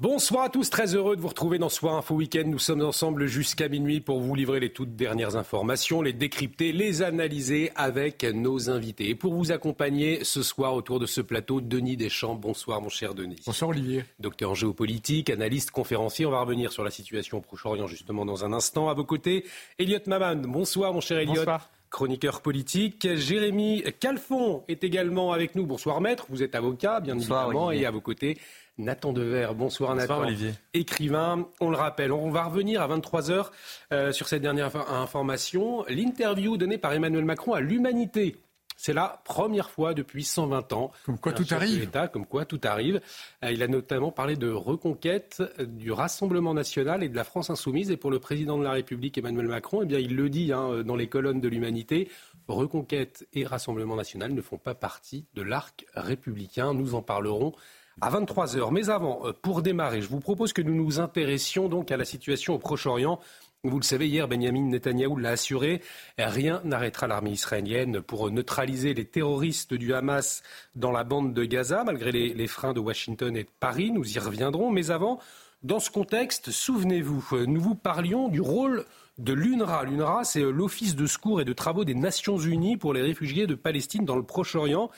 Bonsoir à tous, très heureux de vous retrouver dans Soir Info Week-end. Nous sommes ensemble jusqu'à minuit pour vous livrer les toutes dernières informations, les décrypter, les analyser avec nos invités. Et pour vous accompagner ce soir autour de ce plateau, Denis Deschamps. Bonsoir mon cher Denis. Bonsoir Olivier. Docteur en géopolitique, analyste, conférencier. On va revenir sur la situation au Proche-Orient justement dans un instant. À vos côtés, Elliot Maman. Bonsoir mon cher Elliot. Bonsoir chroniqueur politique. Jérémy Calfon est également avec nous. Bonsoir maître, vous êtes avocat bien évidemment et à vos côtés Nathan Dever. Bonsoir, Nathan. Olivier. Écrivain, on le rappelle. On va revenir à 23h euh, sur cette dernière information. L'interview donnée par Emmanuel Macron à l'humanité. C'est la première fois depuis 120 ans. Comme quoi tout arrive. comme quoi tout arrive. Euh, il a notamment parlé de reconquête du Rassemblement national et de la France insoumise. Et pour le président de la République, Emmanuel Macron, eh bien, il le dit hein, dans les colonnes de l'humanité, reconquête et Rassemblement national ne font pas partie de l'arc républicain. Nous en parlerons à 23h. Mais avant, euh, pour démarrer, je vous propose que nous nous intéressions donc à la situation au Proche-Orient. Vous le savez, hier, Benjamin Netanyahou l'a assuré, rien n'arrêtera l'armée israélienne pour neutraliser les terroristes du Hamas dans la bande de Gaza, malgré les, les freins de Washington et de Paris. Nous y reviendrons. Mais avant, dans ce contexte, souvenez-vous, euh, nous vous parlions du rôle de l'UNRWA. L'UNRWA, c'est euh, l'Office de secours et de travaux des Nations Unies pour les réfugiés de Palestine dans le Proche-Orient,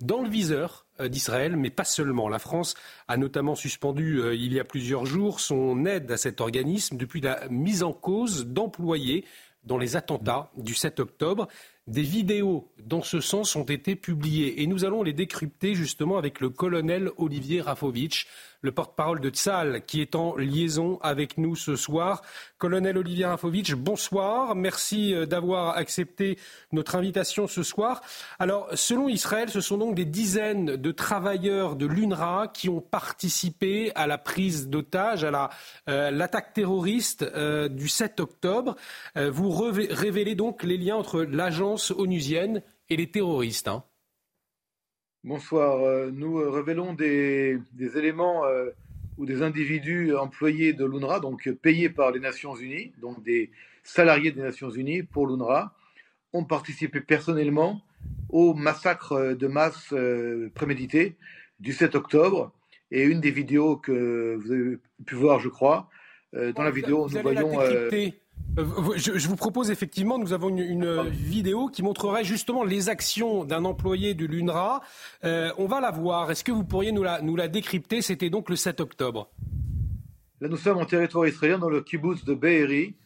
dans le viseur d'Israël, mais pas seulement. La France a notamment suspendu euh, il y a plusieurs jours son aide à cet organisme depuis la mise en cause d'employés dans les attentats du 7 octobre. Des vidéos dans ce sens ont été publiées et nous allons les décrypter justement avec le colonel Olivier Rafovitch, le porte-parole de Tsal, qui est en liaison avec nous ce soir. Colonel Olivier Rafovitch, bonsoir. Merci euh, d'avoir accepté notre invitation ce soir. Alors, selon Israël, ce sont donc des dizaines de travailleurs de l'UNRWA qui ont participé à la prise d'otages, à euh, l'attaque terroriste euh, du 7 octobre. vous révélez donc les liens entre l'agence onusienne et les terroristes. Hein. Bonsoir. Euh, nous euh, révélons des, éléments euh, ou des individus employés de l'UNRWA, donc payés par les Nations Unies, donc des salariés des Nations Unies pour l'UNRWA, ont participé personnellement au massacre de masse prémédité du 7 octobre. Et une des vidéos que vous avez pu voir, je crois, dans la vidéo, nous voyons. Euh, je, vous propose effectivement, nous avons une, vidéo qui montrerait justement les actions d'un employé de l'UNRWA. Euh, on va la voir. Est-ce que vous pourriez nous la, décrypter? C'était donc le 7 octobre. Là, nous sommes en territoire israélien, dans le kibbutz de Be'eri.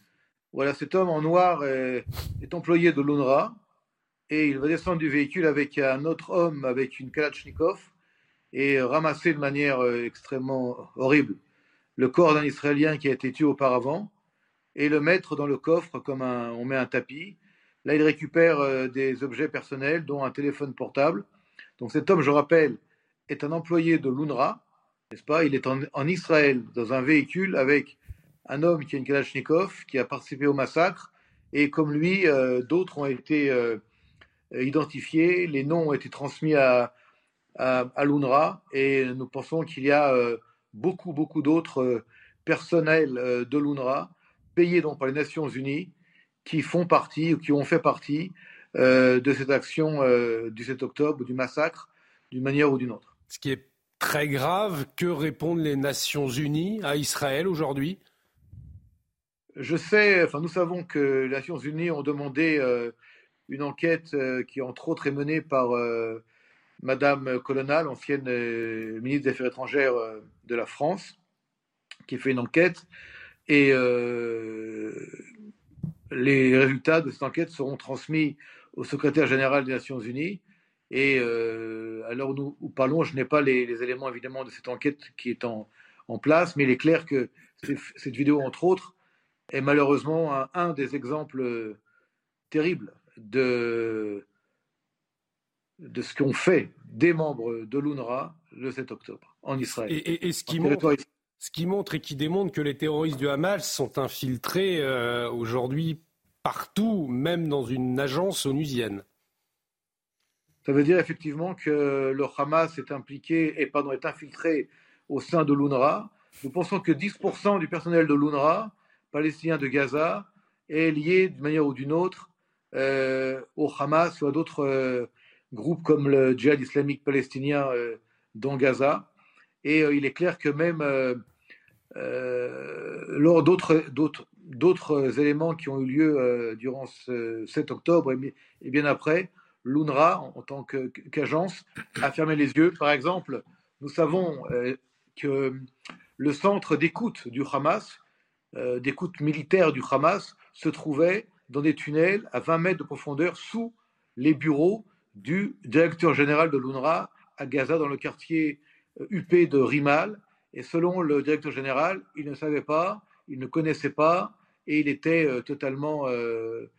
Voilà, cet homme en noir est, employé de l'UNRWA et il va descendre du véhicule avec un autre homme avec une Kalachnikov et ramasser de manière euh, extrêmement horrible le corps d'un Israélien qui a été tué auparavant et le mettre dans le coffre comme on met un tapis. Là, il récupère euh, des objets personnels, dont un téléphone portable. Donc cet homme, je rappelle, est un employé de l'UNRWA, n'est-ce pas? Il est en, Israël dans un véhicule avec un homme qui a une Kalachnikov, qui a participé au massacre, et comme lui, euh, d'autres ont été euh, identifiés, les noms ont été transmis à, à, à l'UNRWA, et nous pensons qu'il y a beaucoup, beaucoup d'autres personnels de l'UNRWA payés donc par les Nations Unies qui font partie ou qui ont fait partie euh, de cette action euh, du 7 octobre, du massacre, d'une manière ou d'une autre. Ce qui est très grave, que répondent les Nations Unies à Israël aujourd'hui? Je sais, enfin nous savons que les Nations Unies ont demandé euh, une enquête qui entre autres est menée par Madame Colonna, l'ancienne ministre des Affaires étrangères de la France, qui fait une enquête et euh, les résultats de cette enquête seront transmis au secrétaire général des Nations Unies. Et euh, à l'heure où nous parlons, je n'ai pas les, éléments évidemment de cette enquête qui est en, place, mais il est clair que cette vidéo, entre autres, est malheureusement un, des exemples terribles de de ce qu'ont fait des membres de l'UNRWA le 7 octobre en Israël. Et, ce, qui montre, ce, qui montre, et qui démontre que les terroristes du Hamas sont infiltrés euh, aujourd'hui partout, même dans une agence onusienne. Ça veut dire effectivement que le Hamas est impliqué et pardon, est infiltré au sein de l'UNRWA. Nous pensons que 10% du personnel de l'UNRWA, palestinien de Gaza, est lié d'une manière ou d'une autre euh, au Hamas ou à d'autres euh, groupes comme le djihad islamique palestinien dans Gaza. Et il est clair que même lors d'autres, éléments qui ont eu lieu durant ce 7 octobre et, bien après, l'UNRWA, en, tant qu'agence, a fermé les yeux. Par exemple, nous savons que le centre d'écoute du Hamas, d'écoute militaire du Hamas, se trouvait dans des tunnels à 20 mètres de profondeur sous les bureaux du directeur général de l'UNRWA à Gaza, dans le quartier UP euh, de Rimal. Et selon le directeur général, il ne savait pas, il ne connaissait pas, et il était euh, totalement euh,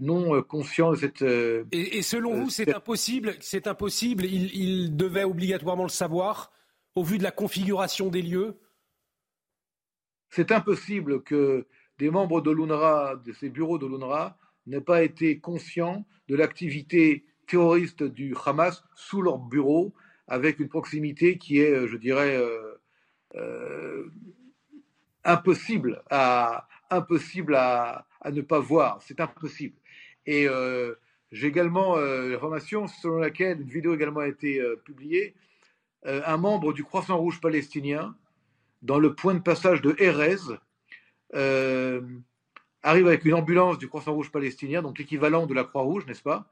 non conscient de cette. et, selon vous, c'est impossible. C'est impossible. il devait obligatoirement le savoir au vu de la configuration des lieux? C'est impossible que des membres de l'UNRWA, de ces bureaux de l'UNRWA, n'aient pas été conscients de l'activité terroriste du Hamas sous leur bureau, avec une proximité qui est, euh, je dirais, euh, euh, impossible, à, impossible à, ne pas voir. C'est impossible. Et j'ai également l'information selon laquelle une vidéo également a été publiée. un membre du Croissant Rouge palestinien, dans le point de passage de Erez, euh, arrive avec une ambulance du Croissant Rouge palestinien, donc l'équivalent de la Croix-Rouge, n'est-ce pas,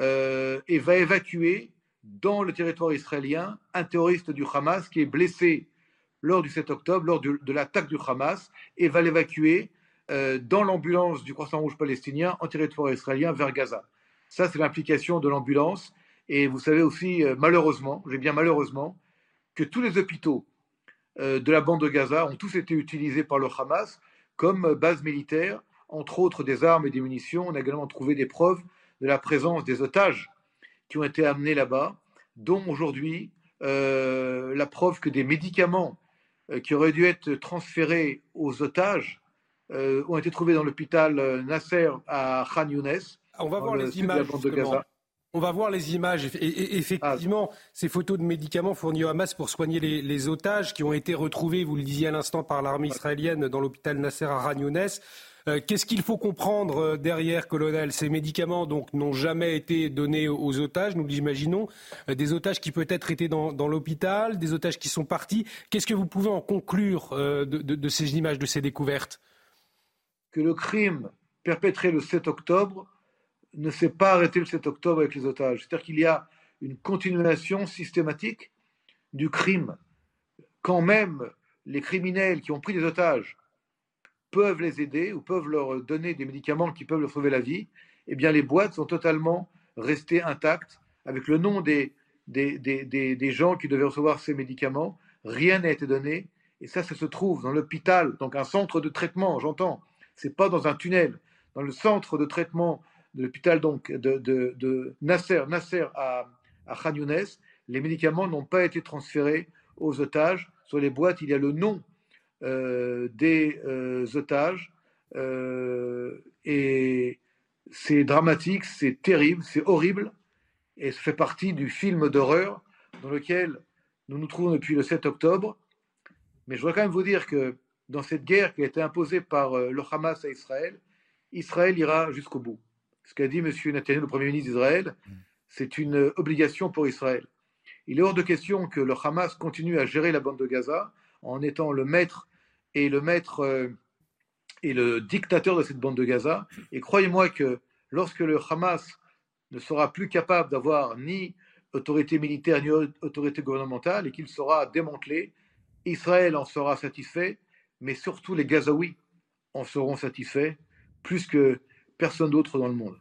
euh, et va évacuer dans le territoire israélien un terroriste du Hamas qui est blessé lors du 7 octobre, lors de l'attaque du Hamas, et va l'évacuer euh, dans l'ambulance du Croissant Rouge palestinien en territoire israélien vers Gaza. Ça, c'est l'implication de l'ambulance. Et vous savez aussi, malheureusement, j'ai bien malheureusement, que tous les hôpitaux de la bande de Gaza ont tous été utilisés par le Hamas comme base militaire, entre autres des armes et des munitions. On a également trouvé des preuves de la présence des otages qui ont été amenés là-bas, dont aujourd'hui euh, la preuve que des médicaments euh, qui auraient dû être transférés aux otages euh, ont été trouvés dans l'hôpital Nasser à Khan Younes. On va voir les images. De Gaza. On va voir les images. Et, effectivement, ces photos de médicaments fournis au Hamas pour soigner les, otages qui ont été retrouvés, vous le disiez à l'instant, par l'armée israélienne dans l'hôpital Nasser à Ragnounès. Euh, qu'est-ce qu'il faut comprendre euh, derrière, colonel? Ces médicaments donc n'ont jamais été donnés aux otages, nous l'imaginons. Euh, des otages qui peut-être étaient dans, l'hôpital, des otages qui sont partis. Qu'est-ce que vous pouvez en conclure de ces images, de ces découvertes? Que le crime perpétré le 7 octobre ne s'est pas arrêté le 7 octobre avec les otages. C'est-à-dire qu'il y a une continuation systématique du crime. Quand même les criminels qui ont pris des otages peuvent les aider ou peuvent leur donner des médicaments qui peuvent leur sauver la vie, eh bien les boîtes sont totalement restées intactes avec le nom des, des, des, des gens qui devaient recevoir ces médicaments. Rien n'a été donné. Et ça, ça se trouve dans l'hôpital, donc un centre de traitement, j'entends. C'est pas dans un tunnel. Dans le centre de traitement de l'hôpital donc de, de, Nasser, Nasser à, à Khan Younes, les médicaments n'ont pas été transférés aux otages. Sur les boîtes, il y a le nom des euh, otages. Euh, et c'est dramatique, c'est terrible, c'est horrible. Et ça fait partie du film d'horreur dans lequel nous nous trouvons depuis le 7 octobre. Mais je voudrais quand même vous dire que dans cette guerre qui a été imposée par le Hamas à Israël, Israël ira jusqu'au bout ce qu'a dit M. Netanyahu, le Premier ministre d'Israël, c'est une obligation pour Israël. Il est hors de question que le Hamas continue à gérer la bande de Gaza en étant le maître et le maître euh, et le dictateur de cette bande de Gaza. Et croyez-moi que lorsque le Hamas ne sera plus capable d'avoir ni autorité militaire ni autorité gouvernementale et qu'il sera démantelé, Israël en sera satisfait, mais surtout les Gazaouis en seront satisfaits, plus que personne d'autre dans le monde.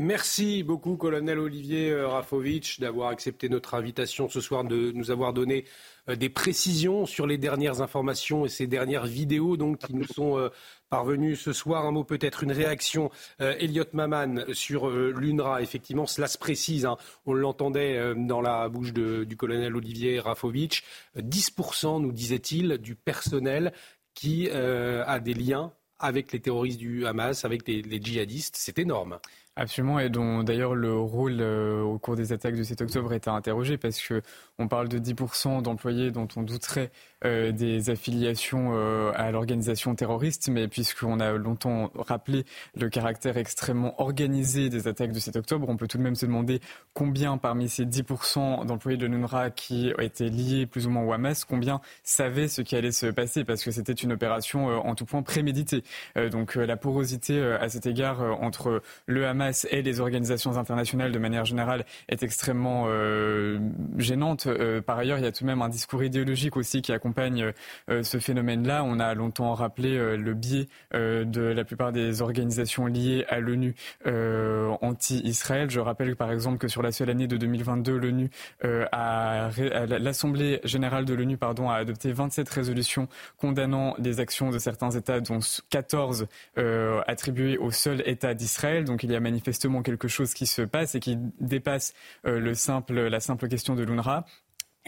Merci beaucoup, colonel Olivier euh, Rafovitch, d'avoir accepté notre invitation ce soir, de nous avoir donné euh, des précisions sur les dernières informations et ces dernières vidéos donc, qui nous sont euh, parvenues ce soir. Un mot peut-être, une réaction, Elliot Maman, sur l'UNRWA. Effectivement, cela se précise, hein. on l'entendait dans la bouche du colonel Olivier Rafovitch. 10%, nous disait-il, du personnel qui a des liens avec les terroristes du Hamas, avec les djihadistes. C'est énorme. Absolument, et dont d'ailleurs le rôle euh, au cours des attaques de 7 octobre est à interroger parce que on parle de 10% d'employés dont on douterait euh, des affiliations euh, à l'organisation terroriste, mais puisqu'on a longtemps rappelé le caractère extrêmement organisé des attaques de 7 octobre, on peut tout de même se demander combien parmi ces 10% d'employés de l'UNRWA qui étaient liés plus ou moins au Hamas, combien savaient ce qui allait se passer parce que c'était une opération en tout point préméditée. donc la porosité à cet égard entre le Hamas et les organisations internationales de manière générale est extrêmement euh, gênante. Euh, par ailleurs, il y a tout de même un discours idéologique aussi qui accompagne euh, ce phénomène-là. On a longtemps rappelé le biais de la plupart des organisations liées à l'ONU anti-Israël. Je rappelle par exemple que sur la seule année de 2022, l'ONU a, l'Assemblée générale de l'ONU a adopté 27 résolutions condamnant les actions de certains États, dont 14 attribuées au seul État d'Israël. Donc il y a manifestement quelque chose qui se passe et qui dépasse euh, la simple question de l'UNRWA.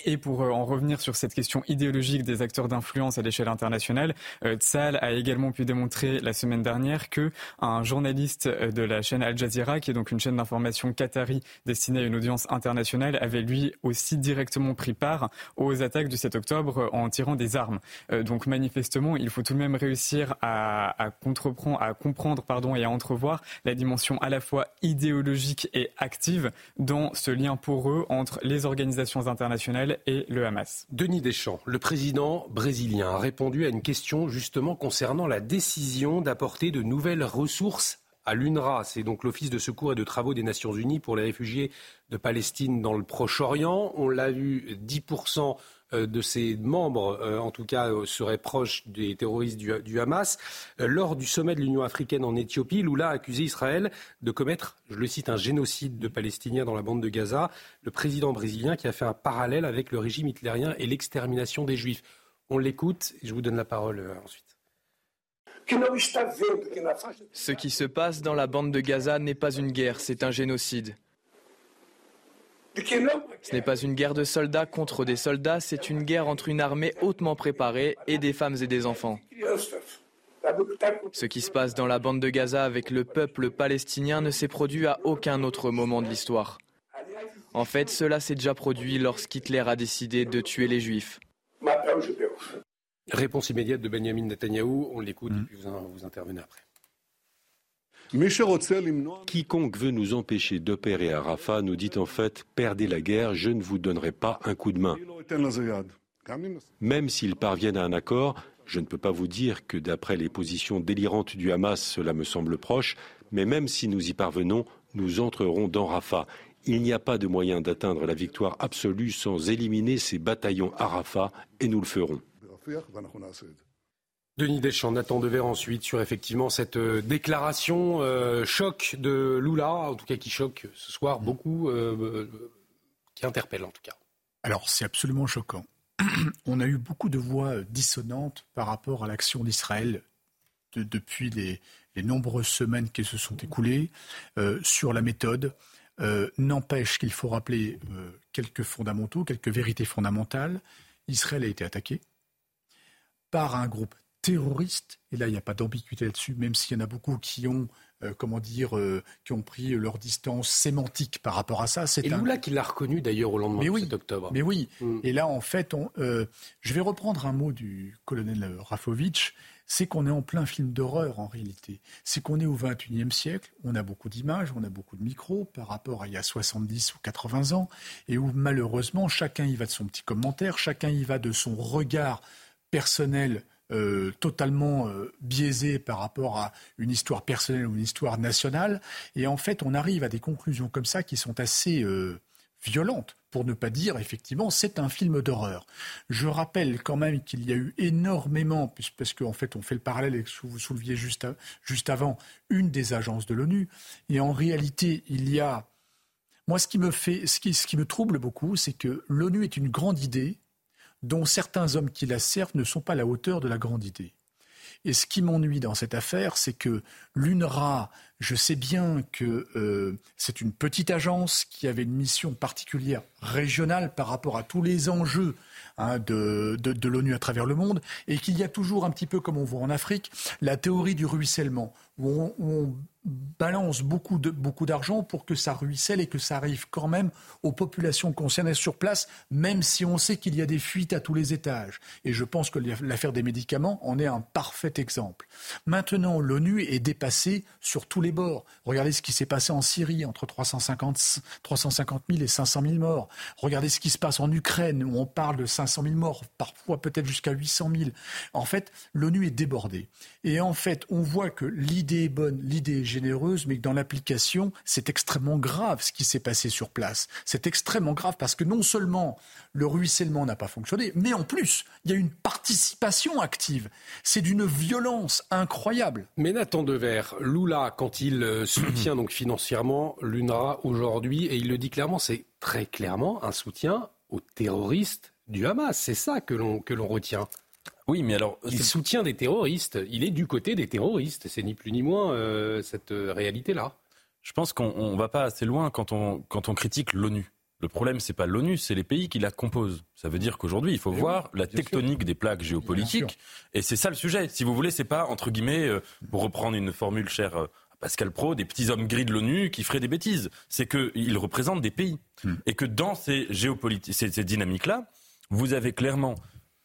Et pour euh, en revenir sur cette question idéologique des acteurs d'influence à l'échelle internationale, euh, Tzal a également pu démontrer la semaine dernière que un journaliste euh, de la chaîne Al Jazeera, qui est donc une chaîne d'information qatari destinée à une audience internationale, avait lui aussi directement pris part aux attaques du 7 octobre en tirant des armes. Donc manifestement, il faut tout de même réussir à comprendre pardon, et à entrevoir la dimension à la fois idéologique et active dans ce lien poreux entre les organisations internationales et le Hamas. Denis Deschamps, le président brésilien, a répondu à une question justement concernant la décision d'apporter de nouvelles ressources à l'UNRWA. C'est donc l'Office de secours et de travaux des Nations Unies pour les réfugiés de Palestine dans le Proche-Orient. On l'a vu, 10% euh, de ses membres, euh, en tout cas, euh, seraient proches des terroristes du, Hamas. Lors du sommet de l'Union africaine en Éthiopie, Lula a accusé Israël de commettre, je le cite, un génocide de Palestiniens dans la bande de Gaza. Le président brésilien qui a fait un parallèle avec le régime hitlérien et l'extermination des Juifs. On l'écoute et je vous donne la parole ensuite. Ce qui se passe dans la bande de Gaza n'est pas une guerre, c'est un génocide. Ce n'est pas une guerre de soldats contre des soldats, c'est une guerre entre une armée hautement préparée et des femmes et des enfants. Ce qui se passe dans la bande de Gaza avec le peuple palestinien ne s'est produit à aucun autre moment de l'histoire. En fait, cela s'est déjà produit lorsqu'Hitler a décidé de tuer les juifs. Réponse immédiate de Benjamin Netanyahou, on l'écoute et puis vous intervenez après. Quiconque veut nous empêcher d'opérer à Rafah nous dit en fait Perdez la guerre, je ne vous donnerai pas un coup de main. Même s'ils parviennent à un accord, je ne peux pas vous dire que d'après les positions délirantes du Hamas, cela me semble proche, mais même si nous y parvenons, nous entrerons dans Rafah. Il n'y a pas de moyen d'atteindre la victoire absolue sans éliminer ces bataillons à Rafah, et nous le ferons. Denis Deschamps, Nathan Dever ensuite sur effectivement cette euh, déclaration euh, choc de Lula, en tout cas qui choque ce soir beaucoup, euh, qui interpelle en tout cas. Alors c'est absolument choquant. On a eu beaucoup de voix dissonantes par rapport à l'action d'Israël depuis les, nombreuses semaines qui se sont écoulées sur la méthode. N'empêche qu'il faut rappeler quelques fondamentaux, quelques vérités fondamentales. Israël a été attaqué par un groupe terroristes, et là il n'y a pas d'ambiguïté là-dessus, même s'il y en a beaucoup qui ont, euh, comment dire, euh, qui ont pris leur distance sémantique par rapport à ça. C'est et un... Lula qui l'a reconnu d'ailleurs au lendemain mais de cet octobre. Mais oui, mm. et là en fait, on, euh, je vais reprendre un mot du colonel Rafovitch, c'est qu'on est en plein film d'horreur en réalité. C'est qu'on est au XXIe siècle, on a beaucoup d'images, on a beaucoup de micros par rapport à il y a 70 ou 80 ans, et où malheureusement chacun y va de son petit commentaire, chacun y va de son regard personnel euh, totalement euh, biaisé par rapport à une histoire personnelle ou une histoire nationale. Et en fait, on arrive à des conclusions comme ça qui sont assez euh, violente, pour ne pas dire effectivement c'est un film d'horreur. Je rappelle quand même qu'il y a eu énormément, parce qu'en fait on fait le parallèle avec ce que vous souleviez juste, juste avant, une des agences de l'ONU, et en réalité il y a... Moi ce qui me, fait, ce qui me trouble beaucoup, c'est que l'ONU est une grande idée dont certains hommes qui la servent ne sont pas à la hauteur de la grande idée. Et ce qui m'ennuie dans cette affaire, c'est que l'UNRWA, je sais bien que euh, c'est une petite agence qui avait une mission particulière régionale par rapport à tous les enjeux hein, de, de, l'ONU à travers le monde, et qu'il y a toujours un petit peu, comme on voit en Afrique, la théorie du ruissellement, où on balance beaucoup de beaucoup d'argent pour que ça ruisselle et que ça arrive quand même aux populations concernées sur place, même si on sait qu'il y a des fuites à tous les étages. Et je pense que l'affaire des médicaments en est un parfait exemple. Maintenant, l'ONU est dépassée sur tous les Regardez ce qui s'est passé en Syrie, entre 350, 350 000 et 500 000 morts. Regardez ce qui se passe en Ukraine, où on parle de 500 000 morts, parfois peut-être jusqu'à 800 000. En fait, l'ONU est débordée. Et en fait, on voit que l'idée est bonne, l'idée est généreuse, mais que dans l'application, c'est extrêmement grave ce qui s'est passé sur place. C'est extrêmement grave parce que non seulement le ruissellement n'a pas fonctionné, mais en plus, il y a une participation active. C'est d'une violence incroyable. Mais Nathan Dever, Lula, quand il euh, soutient donc financièrement l'UNRWA aujourd'hui, et il le dit clairement, c'est très clairement un soutien aux terroristes du Hamas. C'est ça que l'on retient. Oui, mais alors. Il soutient des terroristes. Il est du côté des terroristes. C'est ni plus ni moins euh, cette euh, réalité-là. Je pense qu'on ne va pas assez loin quand on, quand on critique l'ONU. Le problème, c'est pas l'ONU, c'est les pays qui la composent. Ça veut dire qu'aujourd'hui, il faut voir la tectonique des plaques géopolitiques. Et c'est ça le sujet. Si vous voulez, c'est pas, entre guillemets, euh, pour reprendre une formule chère à Pascal Pro, des petits hommes gris de l'ONU qui feraient des bêtises. C'est qu'ils représentent des pays. Hmm. Et que dans ces, géopolitiques, ces dynamiques-là, vous avez clairement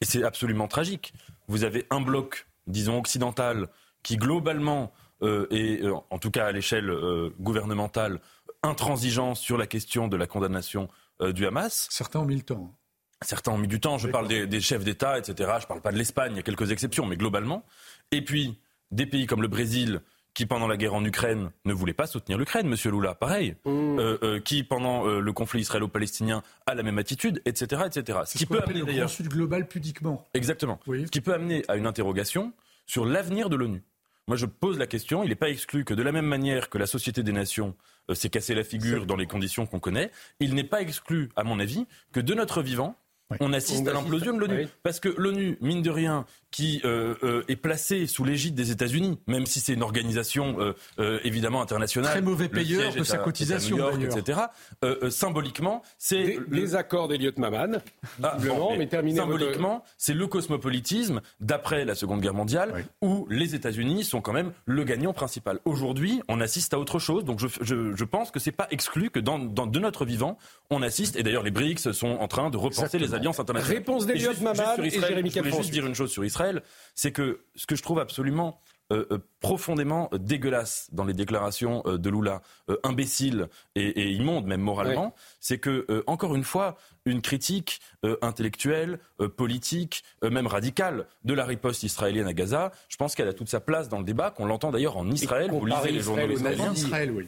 et c'est absolument tragique. Vous avez un bloc, disons occidental, qui globalement, euh, et euh, en tout cas à l'échelle euh, gouvernementale, intransigeant sur la question de la condamnation du Hamas. Certains ont mis le temps. Certains ont mis du temps. Je parle des, des chefs d'État, etc. Je ne parle pas de l'Espagne, il y a quelques exceptions, mais globalement. Et puis, des pays comme le Brésil, qui pendant la guerre en Ukraine ne voulait pas soutenir l'Ukraine, Monsieur Lula, pareil, mmh. euh, euh, qui pendant euh, le conflit israélo-palestinien a la même attitude, etc., etc. Ce qui peut amener le sud global pudiquement. Exactement. Ce qui peut amener à une interrogation sur l'avenir de l'ONU. Moi, je pose la question. Il n'est pas exclu que de la même manière que la Société des Nations s'est cassé la figure dans les conditions qu'on connaît, il n'est pas exclu, à mon avis, que de notre vivant, on assiste à l'implosion de l'ONU. Parce que l'ONU, mine de rien, qui euh, euh, est placée sous l'égide des États-Unis, même si c'est une organisation euh, évidemment internationale. Très mauvais payeur de sa cotisation, etc. symboliquement, c'est les accords d'Eliott Maman. Ah, mais terminé symboliquement, c'est le cosmopolitisme d'après la Seconde Guerre mondiale, où les États-Unis sont quand même le gagnant principal. Aujourd'hui, on assiste à autre chose. Donc, je, je, je pense que c'est pas exclu que dans, dans, de notre vivant, on assiste. Et d'ailleurs, les BRICS sont en train de repenser les alliances internationales. Réponse d'Eliott Maman et Jérémy Je voulais juste dire une chose sur Israël, c'est que ce que je trouve absolument euh, euh, profondément dégueulasse dans les déclarations euh, de Lula, imbécile et, immonde même moralement, c'est que encore une fois une critique intellectuelle, politique, même radicale de la riposte israélienne à Gaza. Je pense qu'elle a toute sa place dans le débat, qu'on l'entend d'ailleurs en Israël. Vous lisez les journaux israéliens.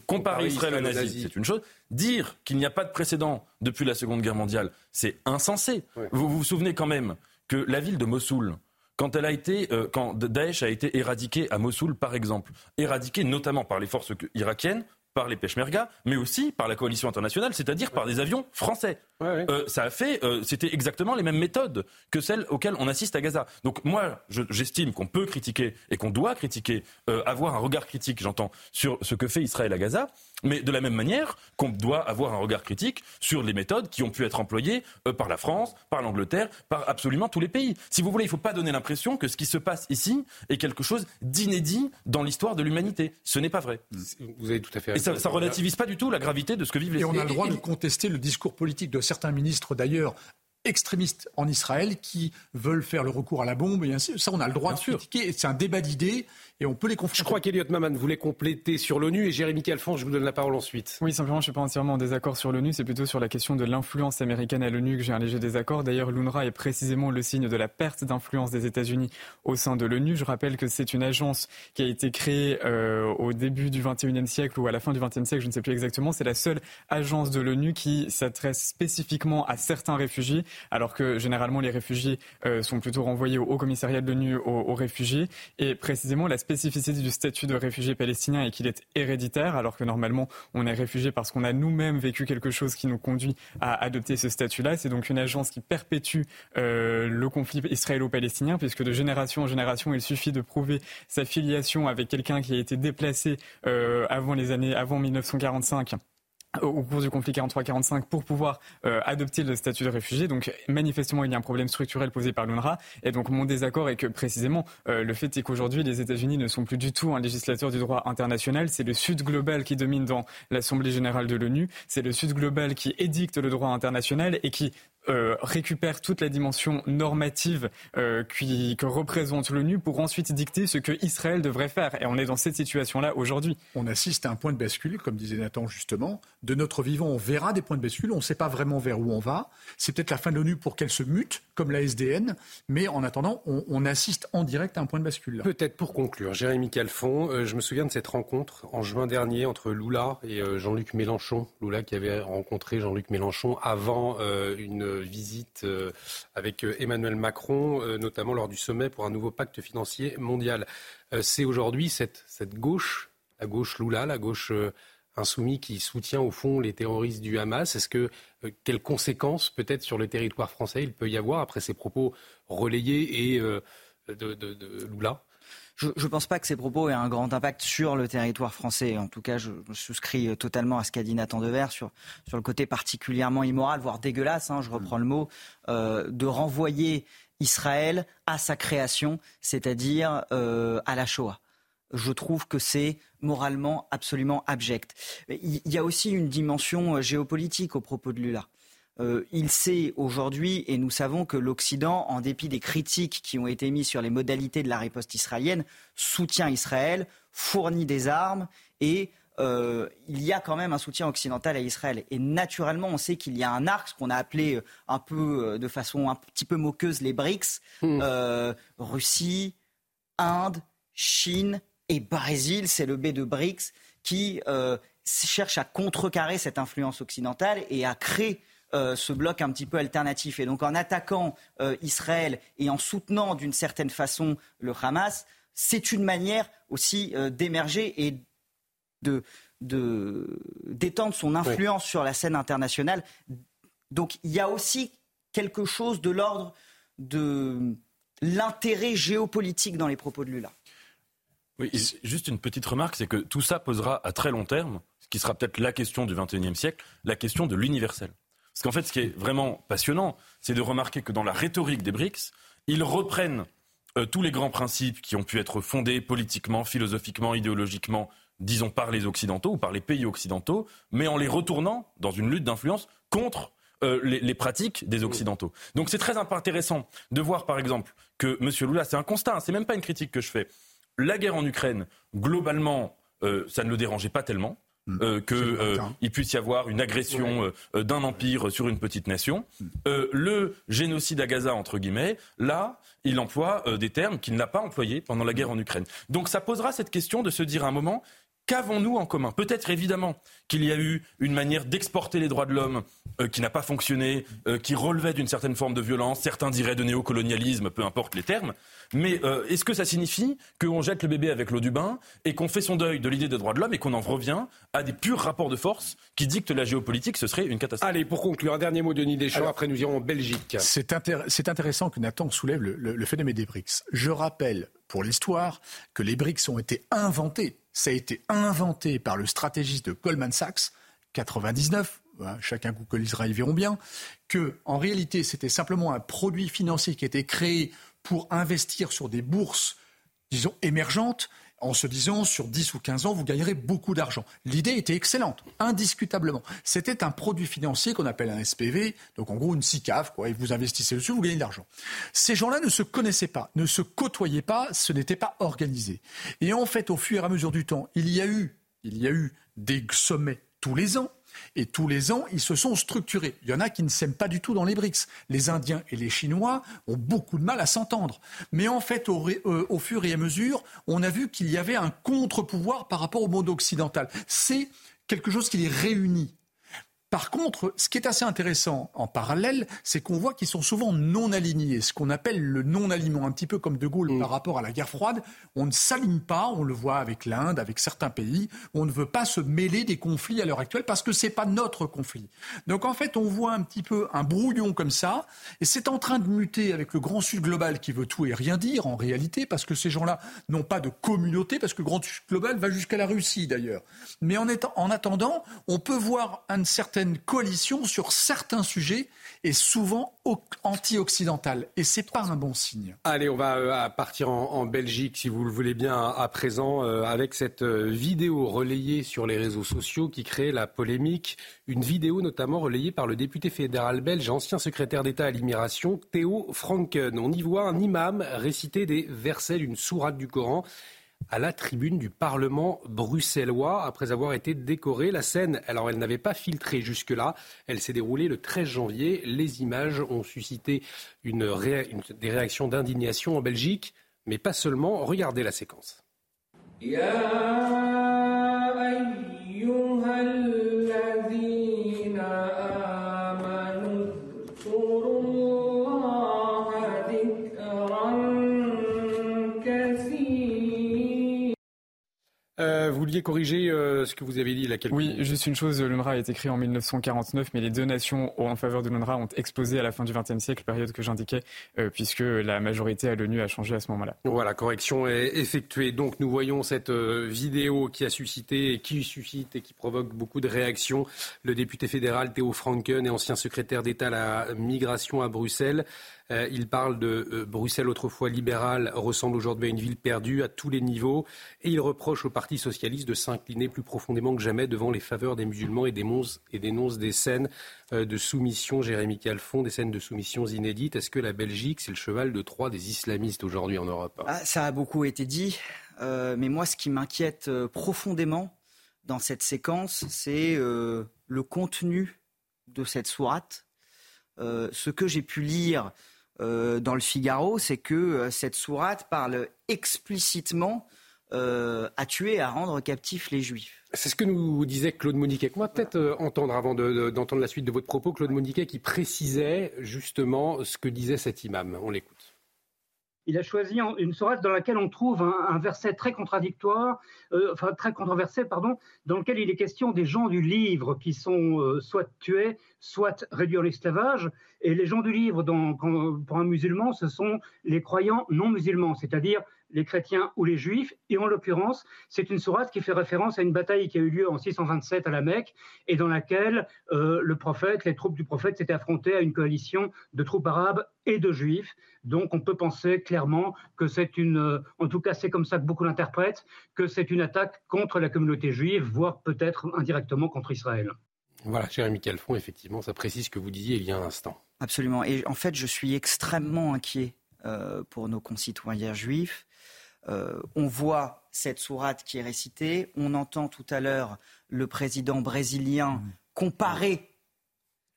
Comparer Israël au nazi, c'est une chose. Dire qu'il n'y a pas de précédent depuis la Seconde Guerre mondiale, c'est insensé. Vous vous souvenez quand même que la ville de Mossoul, quand elle a été, euh, quand Daesh a été éradiqué à Mossoul, par exemple, éradiqué notamment par les forces irakiennes, par les Peshmerga, mais aussi par la coalition internationale, c'est-à-dire par des avions français. Euh, ça a fait, euh, c'était exactement les mêmes méthodes que celles auxquelles on assiste à Gaza. Donc moi, j'estime qu'on peut critiquer et qu'on doit critiquer, avoir un regard critique, j'entends, sur ce que fait Israël à Gaza, mais de la même manière qu'on doit avoir un regard critique sur les méthodes qui ont pu être employées par la France, par l'Angleterre, par absolument tous les pays. Si vous voulez, il ne faut pas donner l'impression que ce qui se passe ici est quelque chose d'inédit dans l'histoire de l'humanité. Ce n'est pas vrai. Vous avez tout à fait Et ça, ne relativise pas du tout la gravité de ce que vivent les Et on a le droit de contester le discours politique de certains ministres d'ailleurs extrémistes en Israël qui veulent faire le recours à la bombe. Et ainsi, ça, on a le droit de critiquer. C'est un débat d'idées et on peut les confronter. Je crois qu'Eliot Maman voulait compléter sur l'ONU et Jérémy Calfon, je vous donne la parole ensuite. Oui, simplement, je ne suis pas entièrement en désaccord sur l'ONU. C'est plutôt sur la question de l'influence américaine à l'ONU que j'ai un léger désaccord. D'ailleurs, l'UNRWA est précisément le signe de la perte d'influence des États-Unis au sein de l'ONU. Je rappelle que c'est une agence qui a été créée euh, au début du 21e siècle ou à la fin du 20e siècle, je ne sais plus exactement. C'est la seule agence de l'ONU qui s'adresse spécifiquement à certains réfugiés, alors que généralement les réfugiés euh, sont plutôt renvoyés au Haut Commissariat de l'ONU aux, réfugiés. Et précisément, la spécificité du statut de réfugié palestinien est qu'il est héréditaire, alors que normalement on est réfugié parce qu'on a nous-mêmes vécu quelque chose qui nous conduit à adopter ce statut-là. C'est donc une agence qui perpétue euh, le conflit israélo-palestinien, puisque de génération en génération, il suffit de prouver sa filiation avec quelqu'un qui a été déplacé euh, avant les années avant 1945 au cours du conflit 43-45 pour pouvoir euh, adopter le statut de réfugié. Donc manifestement, il y a un problème structurel posé par l'UNRWA. Et donc mon désaccord est que précisément, euh, le fait est qu'aujourd'hui, les États-Unis ne sont plus du tout un législateur du droit international. C'est le Sud global qui domine dans l'Assemblée générale de l'ONU. C'est le Sud global qui édicte le droit international et qui euh, récupère toute la dimension normative euh, qui, que représente l'ONU pour ensuite dicter ce que Israël devrait faire. Et on est dans cette situation-là aujourd'hui. On assiste à un point de bascule, comme disait Nathan justement. De notre vivant, on verra des points de bascule. On ne sait pas vraiment vers où on va. C'est peut-être la fin de l'ONU pour qu'elle se mute, comme la SDN. Mais en attendant, on, on assiste en direct à un point de bascule. Peut-être pour conclure, Jérémy Calfon, euh, je me souviens de cette rencontre en juin dernier entre Lula et euh, Jean-Luc Mélenchon. Lula qui avait rencontré Jean-Luc Mélenchon avant euh, une visite euh, avec euh, Emmanuel Macron, euh, notamment lors du sommet pour un nouveau pacte financier mondial. C'est aujourd'hui cette, cette gauche, la gauche Lula, la gauche insoumise qui soutient au fond les terroristes du Hamas. Est-ce que quelles conséquences peut-être sur le territoire français il peut y avoir après ces propos relayés et de, de, de Lula? Je ne pense pas que ces propos aient un grand impact sur le territoire français. En tout cas, je, souscris totalement à ce qu'a dit Nathan Dever sur, sur le côté particulièrement immoral, voire dégueulasse, hein, je reprends le mot, euh, de renvoyer Israël à sa création, c'est-à-dire euh, à la Shoah. Je trouve que c'est moralement absolument abject. Il y a aussi une dimension euh, géopolitique au propos de Lula. Euh, il sait aujourd'hui, et nous savons que l'Occident, en dépit des critiques qui ont été mises sur les modalités de la riposte israélienne, soutient Israël, fournit des armes et euh, il y a quand même un soutien occidental à Israël. Et naturellement, on sait qu'il y a un arc, ce qu'on a appelé euh, un peu de façon un petit peu moqueuse les BRICS, hmm. Russie, Inde, Chine et Brésil, c'est le B de BRICS, qui cherche à contrecarrer cette influence occidentale et à créer euh, ce bloc un petit peu alternatif. Et donc en attaquant euh, Israël et en soutenant d'une certaine façon le Hamas, c'est une manière aussi euh, d'émerger et de, d'étendre son influence sur la scène internationale. Donc il y a aussi quelque chose de l'ordre de l'intérêt géopolitique dans les propos de Lula. Oui, juste une petite remarque, c'est que tout ça posera à très long terme, ce qui sera peut-être la question du XXIe siècle, la question de l'universel. Parce qu'en fait, ce qui est vraiment passionnant, c'est de remarquer que dans la rhétorique des BRICS, ils reprennent euh, tous les grands principes qui ont pu être fondés politiquement, philosophiquement, idéologiquement, disons par les Occidentaux ou par les pays occidentaux, mais en les retournant dans une lutte d'influence contre euh, les, pratiques des Occidentaux. Donc c'est très intéressant de voir par exemple que M. Lula, c'est un constat, hein, c'est même pas une critique que je fais. La guerre en Ukraine, globalement, euh, ça ne le dérangeait pas tellement. Mm. Euh, qu'il euh, puisse y avoir une agression euh, d'un empire sur une petite nation. Mm. le génocide à Gaza, entre guillemets, là, il emploie des termes qu'il n'a pas employés pendant la guerre en Ukraine. Donc ça posera cette question de se dire à un moment, Qu'avons-nous en commun? Peut-être évidemment qu'il y a eu une manière d'exporter les droits de l'homme euh, qui n'a pas fonctionné, euh, qui relevait d'une certaine forme de violence, certains diraient de néocolonialisme, peu importe les termes. Mais euh, est-ce que ça signifie qu'on jette le bébé avec l'eau du bain et qu'on fait son deuil de l'idée des droits de l'homme et qu'on en revient à des purs rapports de force qui dictent la géopolitique? Ce serait une catastrophe. Allez, pour conclure, un dernier mot de Denis Deschamps, après nous irons en Belgique. C'est intéressant que Nathan soulève le, le phénomène des BRICS. Je rappelle pour l'histoire que les BRICS ont été inventés ça a été inventé par le stratégiste de Goldman Sachs, 99, hein, chacun googlera, ils verront bien, que en réalité c'était simplement un produit financier qui été créé pour investir sur des bourses, disons, émergentes, en se disant sur 10 ou 15 ans, vous gagnerez beaucoup d'argent. L'idée était excellente, indiscutablement. C'était un produit financier qu'on appelle un SPV, donc en gros une SICAV, quoi, et vous investissez dessus, vous gagnez de l'argent. Ces gens-là ne se connaissaient pas, ne se côtoyaient pas, ce n'était pas organisé. Et en fait, au fur et à mesure du temps, il y a eu, il y a eu des sommets tous les ans, et tous les ans, ils se sont structurés. Il y en a qui ne s'aiment pas du tout dans les BRICS. Les Indiens et les Chinois ont beaucoup de mal à s'entendre. Mais en fait, au, euh, fur et à mesure, on a vu qu'il y avait un contre-pouvoir par rapport au monde occidental. C'est quelque chose qui les réunit. Par contre, ce qui est assez intéressant en parallèle, c'est qu'on voit qu'ils sont souvent non alignés, ce qu'on appelle le non-alignement, un petit peu comme De Gaulle mm. par rapport à la guerre froide. On ne s'aligne pas, on le voit avec l'Inde, avec certains pays, on ne veut pas se mêler des conflits à l'heure actuelle parce que c'est pas notre conflit. Donc en fait, on voit un petit peu un brouillon comme ça, et c'est en train de muter avec le Grand Sud global qui veut tout et rien dire en réalité, parce que ces gens-là n'ont pas de communauté, parce que le Grand Sud global va jusqu'à la Russie d'ailleurs. Mais en, en attendant, on peut voir un certain coalition sur certains sujets et souvent anti-occidentale. Et c'est pas un bon signe. Allez, on va euh, partir en, Belgique, si vous le voulez bien, à présent, euh, avec cette euh, vidéo relayée sur les réseaux sociaux qui crée la polémique. Une vidéo notamment relayée par le député fédéral belge, ancien secrétaire d'État à l'immigration, Théo Franken. On y voit un imam réciter des versets d'une sourate du Coran à la tribune du Parlement bruxellois après avoir été décorée. La scène, alors elle n'avait pas filtré jusque-là, elle s'est déroulée le 13 janvier. Les images ont suscité une des réactions d'indignation en Belgique, mais pas seulement. Regardez la séquence. Euh, vous vouliez corriger euh, ce que vous avez dit il y a quelques Oui, juste une chose, l'UNRWA a été créé en 1949, mais les donations en faveur de l'UNRWA ont explosé à la fin du XXe siècle, période que j'indiquais, euh, puisque la majorité à l'ONU a changé à ce moment-là. Voilà, correction est effectuée. Donc nous voyons cette vidéo qui a suscité et qui suscite et qui provoque beaucoup de réactions. Le député fédéral Théo Franken et ancien secrétaire d'État à la migration à Bruxelles euh, il parle de euh, Bruxelles autrefois libérale ressemble aujourd'hui à une ville perdue à tous les niveaux et il reproche au Parti socialiste de s'incliner plus profondément que jamais devant les faveurs des musulmans et dénonce, et des scènes euh, de soumission, Jérémy Calfon, des scènes de soumission inédites. Est-ce que la Belgique, c'est le cheval de Troie des islamistes aujourd'hui en Europe? Ah, Ça a beaucoup été dit, mais moi ce qui m'inquiète profondément dans cette séquence, c'est le contenu de cette sourate. ce que j'ai pu lire euh, dans le Figaro, c'est que euh, cette sourate parle explicitement euh, à tuer, à rendre captifs les Juifs. C'est ce que nous disait Claude Moniquet. On va peut-être entendre, avant d'entendre la suite de votre propos, Claude Moniquet qui précisait justement ce que disait cet imam. On l'écoute il a choisi une sourate dans laquelle on trouve un, verset très contradictoire, enfin très controversé, pardon, dans lequel il est question des gens du livre qui sont soit tués, soit réduits en esclavage. Et les gens du livre, pour un musulman, ce sont les croyants non musulmans, c'est-à-dire les chrétiens ou les juifs. Et en l'occurrence, c'est une sourate qui fait référence à une bataille qui a eu lieu en 627 à la Mecque et dans laquelle euh, le prophète, les troupes du prophète s'étaient affrontées à une coalition de troupes arabes et de juifs. Donc on peut penser clairement que c'est une, euh, en tout cas c'est comme ça que beaucoup l'interprètent, que c'est une attaque contre la communauté juive, voire peut-être indirectement contre Israël. Voilà, Jérémy Calfon, effectivement, ça précise ce que vous disiez il y a un instant. Absolument. Et en fait, je suis extrêmement inquiet euh, pour nos concitoyens juifs. Euh, on voit cette sourate qui est récitée. On entend tout à l'heure le président brésilien mmh. comparer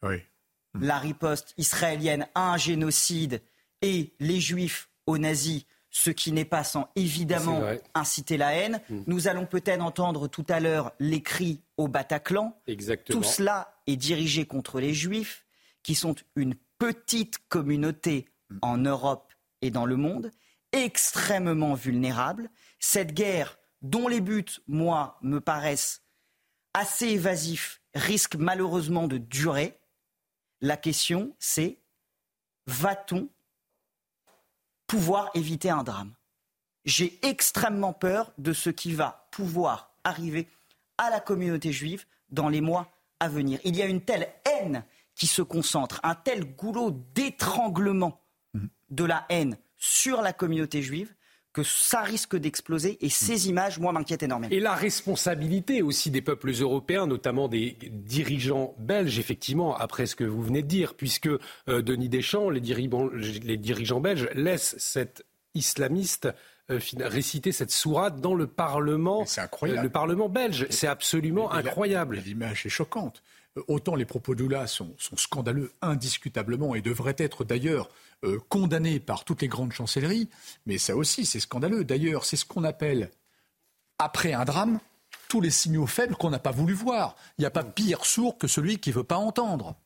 mmh. la riposte israélienne à un génocide et les juifs aux nazis ce qui n'est pas sans évidemment inciter la haine. Mmh. Nous allons peut-être entendre tout à l'heure les cris au Bataclan. Exactement. Tout cela est dirigé contre les Juifs qui sont une petite communauté en Europe et dans le monde, extrêmement vulnérable. Cette guerre, dont les buts, moi, me paraissent assez évasifs, risque malheureusement de durer. La question, c'est va-t-on pouvoir éviter un drame? J'ai extrêmement peur de ce qui va pouvoir arriver à la communauté juive dans les mois à venir. Il y a une telle haine qui se concentre, un tel goulot d'étranglement de la haine sur la communauté juive que ça risque d'exploser et ces images, moi, m'inquiètent énormément. Et la responsabilité aussi des peuples européens, notamment des dirigeants belges, effectivement, après ce que vous venez de dire, puisque euh, Denis Deschamps, les dirigeants, les dirigeants belges, laissent cet islamiste euh, réciter cette sourate dans le Parlement, incroyable. le Parlement belge. C'est absolument incroyable. L'image est choquante. Euh, autant les propos d'Oula sont, sont scandaleux indiscutablement et devraient être d'ailleurs euh, condamnés par toutes les grandes chancelleries, mais ça aussi c'est scandaleux. D'ailleurs, c'est ce qu'on appelle, après un drame, tous les signaux faibles qu'on n'a pas voulu voir. Il n'y a pas pire sourd que celui qui ne veut pas entendre.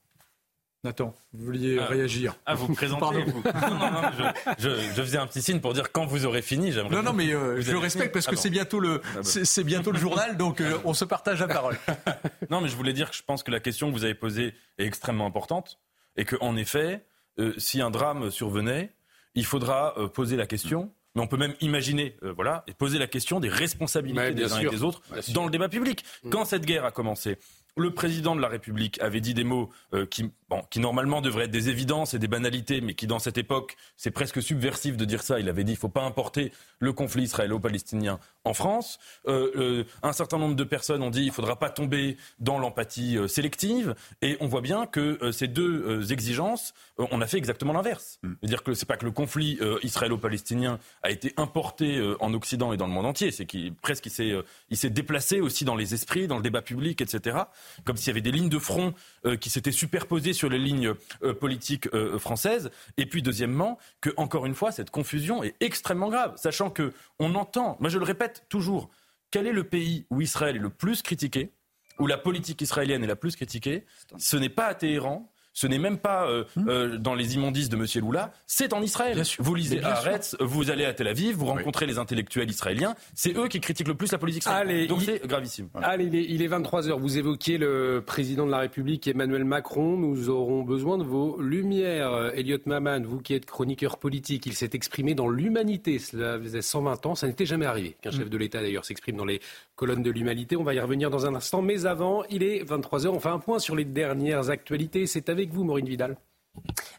Nathan, vous vouliez ah. réagir Ah, vous présentez vous. non, non, non, je, je, faisais un petit signe pour dire quand vous aurez fini. J'aimerais. Non, non, mais euh, je le respecte parce que ah c'est bientôt le, ah c'est bientôt le journal, donc euh, on se partage la parole. non, mais je voulais dire que je pense que la question que vous avez posée est extrêmement importante et que en effet, euh, si un drame survenait, il faudra poser la question mais on peut même imaginer, voilà, et poser la question des responsabilités des uns et des autres dans le débat public. Mm. Quand cette guerre a commencé, le président de la République avait dit des mots euh, qui, bon, qui normalement devraient être des évidences et des banalités, mais qui dans cette époque, c'est presque subversif de dire ça. Il avait dit qu'il ne faut pas importer le conflit israélo-palestinien en France. Euh, euh, un certain nombre de personnes ont dit qu'il ne faudra pas tomber dans l'empathie sélective. Et on voit bien que ces deux exigences, on a fait exactement l'inverse. Mm. C'est-à-dire que c'est pas que le conflit israélo-palestinien a été importé en Occident et dans le monde entier, c'est qu'il presque il s'est déplacé aussi dans les esprits, dans le débat public, etc comme s'il y avait des lignes de front euh, qui s'étaient superposées sur les lignes euh, politiques euh, françaises. Et puis, deuxièmement, que, encore une fois, cette confusion est extrêmement grave, sachant que on entend, moi je le répète toujours, quel est le pays où Israël est le plus critiqué, où la politique israélienne est la plus critiquée? Ce n'est pas à Téhéran, ce n'est même pas euh, hmm. euh, dans les immondices de M. Lula, c'est en Israël. Vous lisez Haaretz, vous allez à Tel Aviv, vous rencontrez les intellectuels israéliens, c'est eux qui critiquent le plus la politique israélienne. Donc c'est gravissime. Allez, il est, 23h, vous évoquiez le président de la République Emmanuel Macron, nous aurons besoin de vos lumières. Elliot Maman, vous qui êtes chroniqueur politique, il s'est exprimé dans l'humanité, cela faisait 120 ans, ça n'était jamais arrivé qu'un hmm. chef de l'État d'ailleurs s'exprime dans les colonnes de l'humanité, on va y revenir dans un instant, mais avant, il est 23h, on fait un point sur les dernières actualités, c'est avec vous Maureen Vidal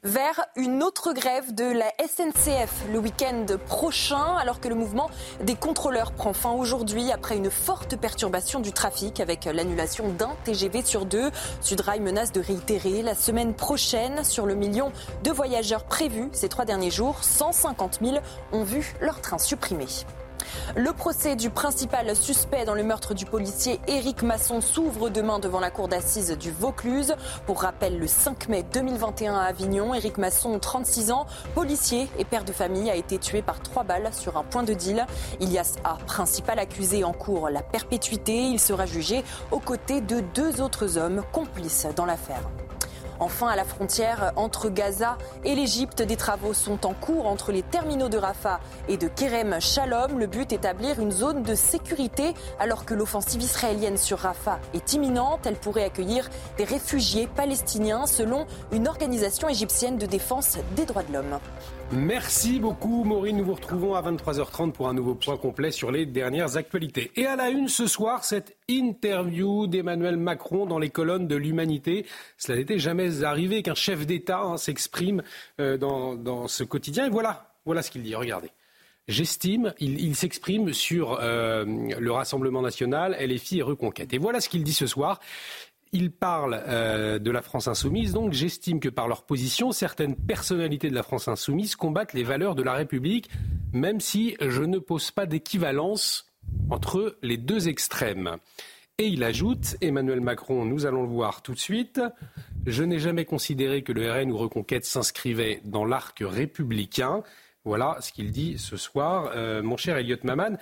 vers une autre grève de la SNCF le week-end prochain, alors que le mouvement des contrôleurs prend fin aujourd'hui après une forte perturbation du trafic avec l'annulation d'un TGV sur deux. Sudrail menace de réitérer la semaine prochaine sur le million de voyageurs prévus ces trois derniers jours. 150 000 ont vu leur train supprimé. Le procès du principal suspect dans le meurtre du policier Éric Masson s'ouvre demain devant la cour d'assises du Vaucluse. Pour rappel, le 5 mai 2021 à Avignon, Éric Masson, 36 ans, policier et père de famille, a été tué par trois balles sur un point de deal. Ilias A, principal accusé en cours la perpétuité, il sera jugé aux côtés de deux autres hommes complices dans l'affaire. Enfin, à la frontière entre Gaza et l'Égypte, des travaux sont en cours entre les terminaux de Rafah et de Kerem Shalom. Le but, établir une zone de sécurité alors que l'offensive israélienne sur Rafah est imminente. Elle pourrait accueillir des réfugiés palestiniens selon une organisation égyptienne de défense des droits de l'homme. Merci beaucoup Maureen. Nous vous retrouvons à 23h30 pour un nouveau point complet sur les dernières actualités. Et à la une ce soir, cette interview d'Emmanuel Macron dans les colonnes de l'humanité. Cela n'était jamais arrivé qu'un chef d'État hein, s'exprime euh, dans, ce quotidien. Et voilà, voilà ce qu'il dit. Regardez. J'estime, il, s'exprime sur euh, le Rassemblement national, LFI et Reconquête. Et voilà ce qu'il dit ce soir. Il parle euh, de la France insoumise, donc j'estime que par leur position, certaines personnalités de la France insoumise combattent les valeurs de la République, même si je ne pose pas d'équivalence entre les deux extrêmes. Et il ajoute, Emmanuel Macron, nous allons le voir tout de suite, je n'ai jamais considéré que le RN ou Reconquête s'inscrivait dans l'arc républicain. Voilà ce qu'il dit ce soir. Euh, mon cher Elliot Maman,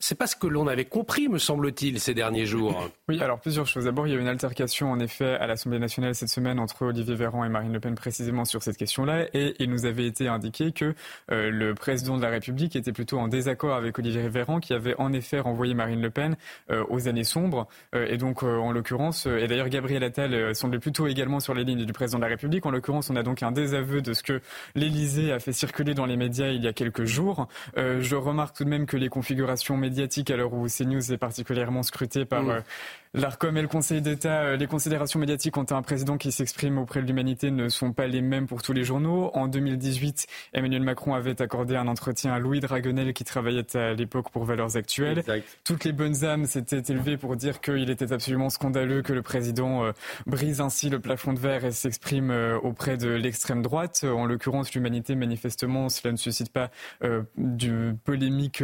c'est pas ce que l'on avait compris, me semble-t-il, ces derniers jours. Oui, alors plusieurs choses. D'abord, il y a eu une altercation, en effet, à l'Assemblée nationale cette semaine entre Olivier Véran et Marine Le Pen, précisément sur cette question-là. Et il nous avait été indiqué que euh, le président de la République était plutôt en désaccord avec Olivier Véran, qui avait en effet renvoyé Marine Le Pen euh, aux années sombres. Euh, et donc, en l'occurrence, et d'ailleurs, Gabriel Attal semblait plutôt également sur les lignes du président de la République. En l'occurrence, on a donc un désaveu de ce que l'Élysée a fait circuler dans les médias il y a quelques jours. je remarque tout de même que les configurations médiatique à l'heure où CNews est particulièrement scruté par mm. L'ARCOM et le Conseil d'État, euh, les considérations médiatiques ont un président qui s'exprime auprès de l'humanité ne sont pas les mêmes pour tous les journaux. En 2018, Emmanuel Macron avait accordé un entretien à Louis Dragonel qui travaillait à l'époque pour Valeurs Actuelles. Toutes les bonnes âmes s'étaient élevées pour dire qu'il était absolument scandaleux que le président euh, brise ainsi le plafond de verre et s'exprime euh, auprès de l'extrême droite. En l'occurrence, l'humanité, manifestement, cela ne suscite pas de polémique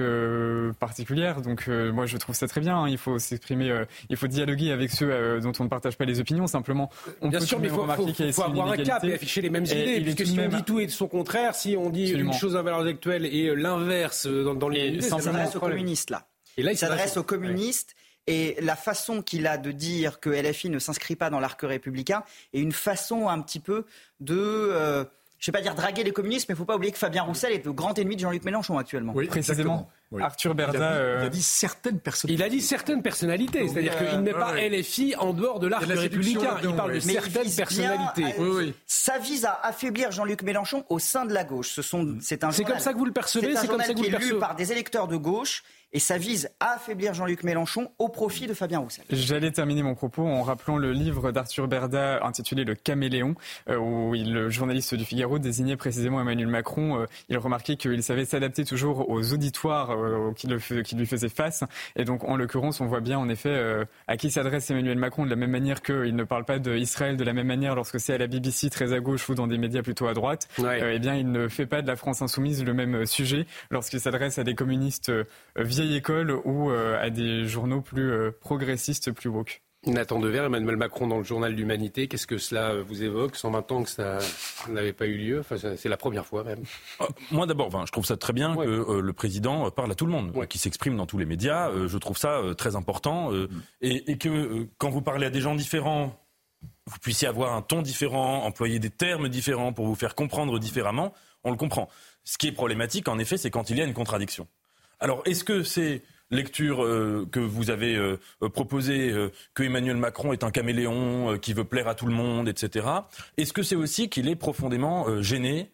particulière. Donc moi, je trouve ça très bien. Hein. Il faut s'exprimer, il faut dialoguer avec ceux euh, dont on ne partage pas les opinions. Simplement, on Bien peut sûr, mais il faut, faut, avoir un cap et afficher les mêmes idées. Puisque si on dit tout et son contraire, si on dit une chose à valeurs actuelles et euh, l'inverse euh, dans, les ça s'adresse aux communistes là. Et là, il s'adresse aux communistes. Et la façon qu'il a de dire que LFI ne s'inscrit pas dans l'arc républicain est une façon un petit peu de je ne vais pas dire draguer les communistes, mais il ne faut pas oublier que Fabien Roussel est le grand ennemi de Jean-Luc Mélenchon actuellement. Oui, précisément. Arthur Berda. Il a, dit, il a, dit, certaines personnalités. Il a dit certaines personnalités, c'est-à-dire qu'il ne met pas LFI en dehors de l'arc républicain. Il parle de certaines personnalités. ça vise à affaiblir Jean-Luc Mélenchon au sein de la gauche. Ce sont, c'est un. C'est comme ça que vous le percevez. C'est comme ça que vous le percevez. lu par des électeurs de gauche et ça vise à affaiblir Jean-Luc Mélenchon au profit de Fabien Roussel. J'allais terminer mon propos en rappelant le livre d'Arthur Berda intitulé Le Caméléon, euh, où il, le journaliste du Figaro désignait précisément Emmanuel Macron. Euh, il remarquait qu'il savait s'adapter toujours aux auditoires euh, qui, lui faisaient face. Et donc, en l'occurrence, on voit bien en effet à qui s'adresse Emmanuel Macron de la même manière qu'il ne parle pas d'Israël de la même manière lorsque c'est à la BBC très à gauche ou dans des médias plutôt à droite. eh bien, il ne fait pas de la France insoumise le même sujet lorsqu'il s'adresse à des communistes vieilles école ou euh, à des journaux plus euh, progressistes, plus woke. Nathan Dever, Emmanuel Macron dans le journal de l'Humanité, qu'est-ce que cela vous évoque 120 ans que ça n'avait pas eu lieu? Enfin, C'est la première fois même. Ah, moi d'abord, enfin, je trouve ça très bien que euh, le président parle à tout le monde, qu'il s'exprime dans tous les médias. je trouve ça très important. Mm. et, et, que quand vous parlez à des gens différents, vous puissiez avoir un ton différent, employer des termes différents pour vous faire comprendre différemment, on le comprend. Ce qui est problématique, en effet, c'est quand il y a une contradiction. Alors, est-ce que c'est lecture euh, que vous avez euh, proposée, euh, que Emmanuel Macron est un caméléon qui veut plaire à tout le monde, etc. Est-ce que c'est aussi qu'il est profondément gêné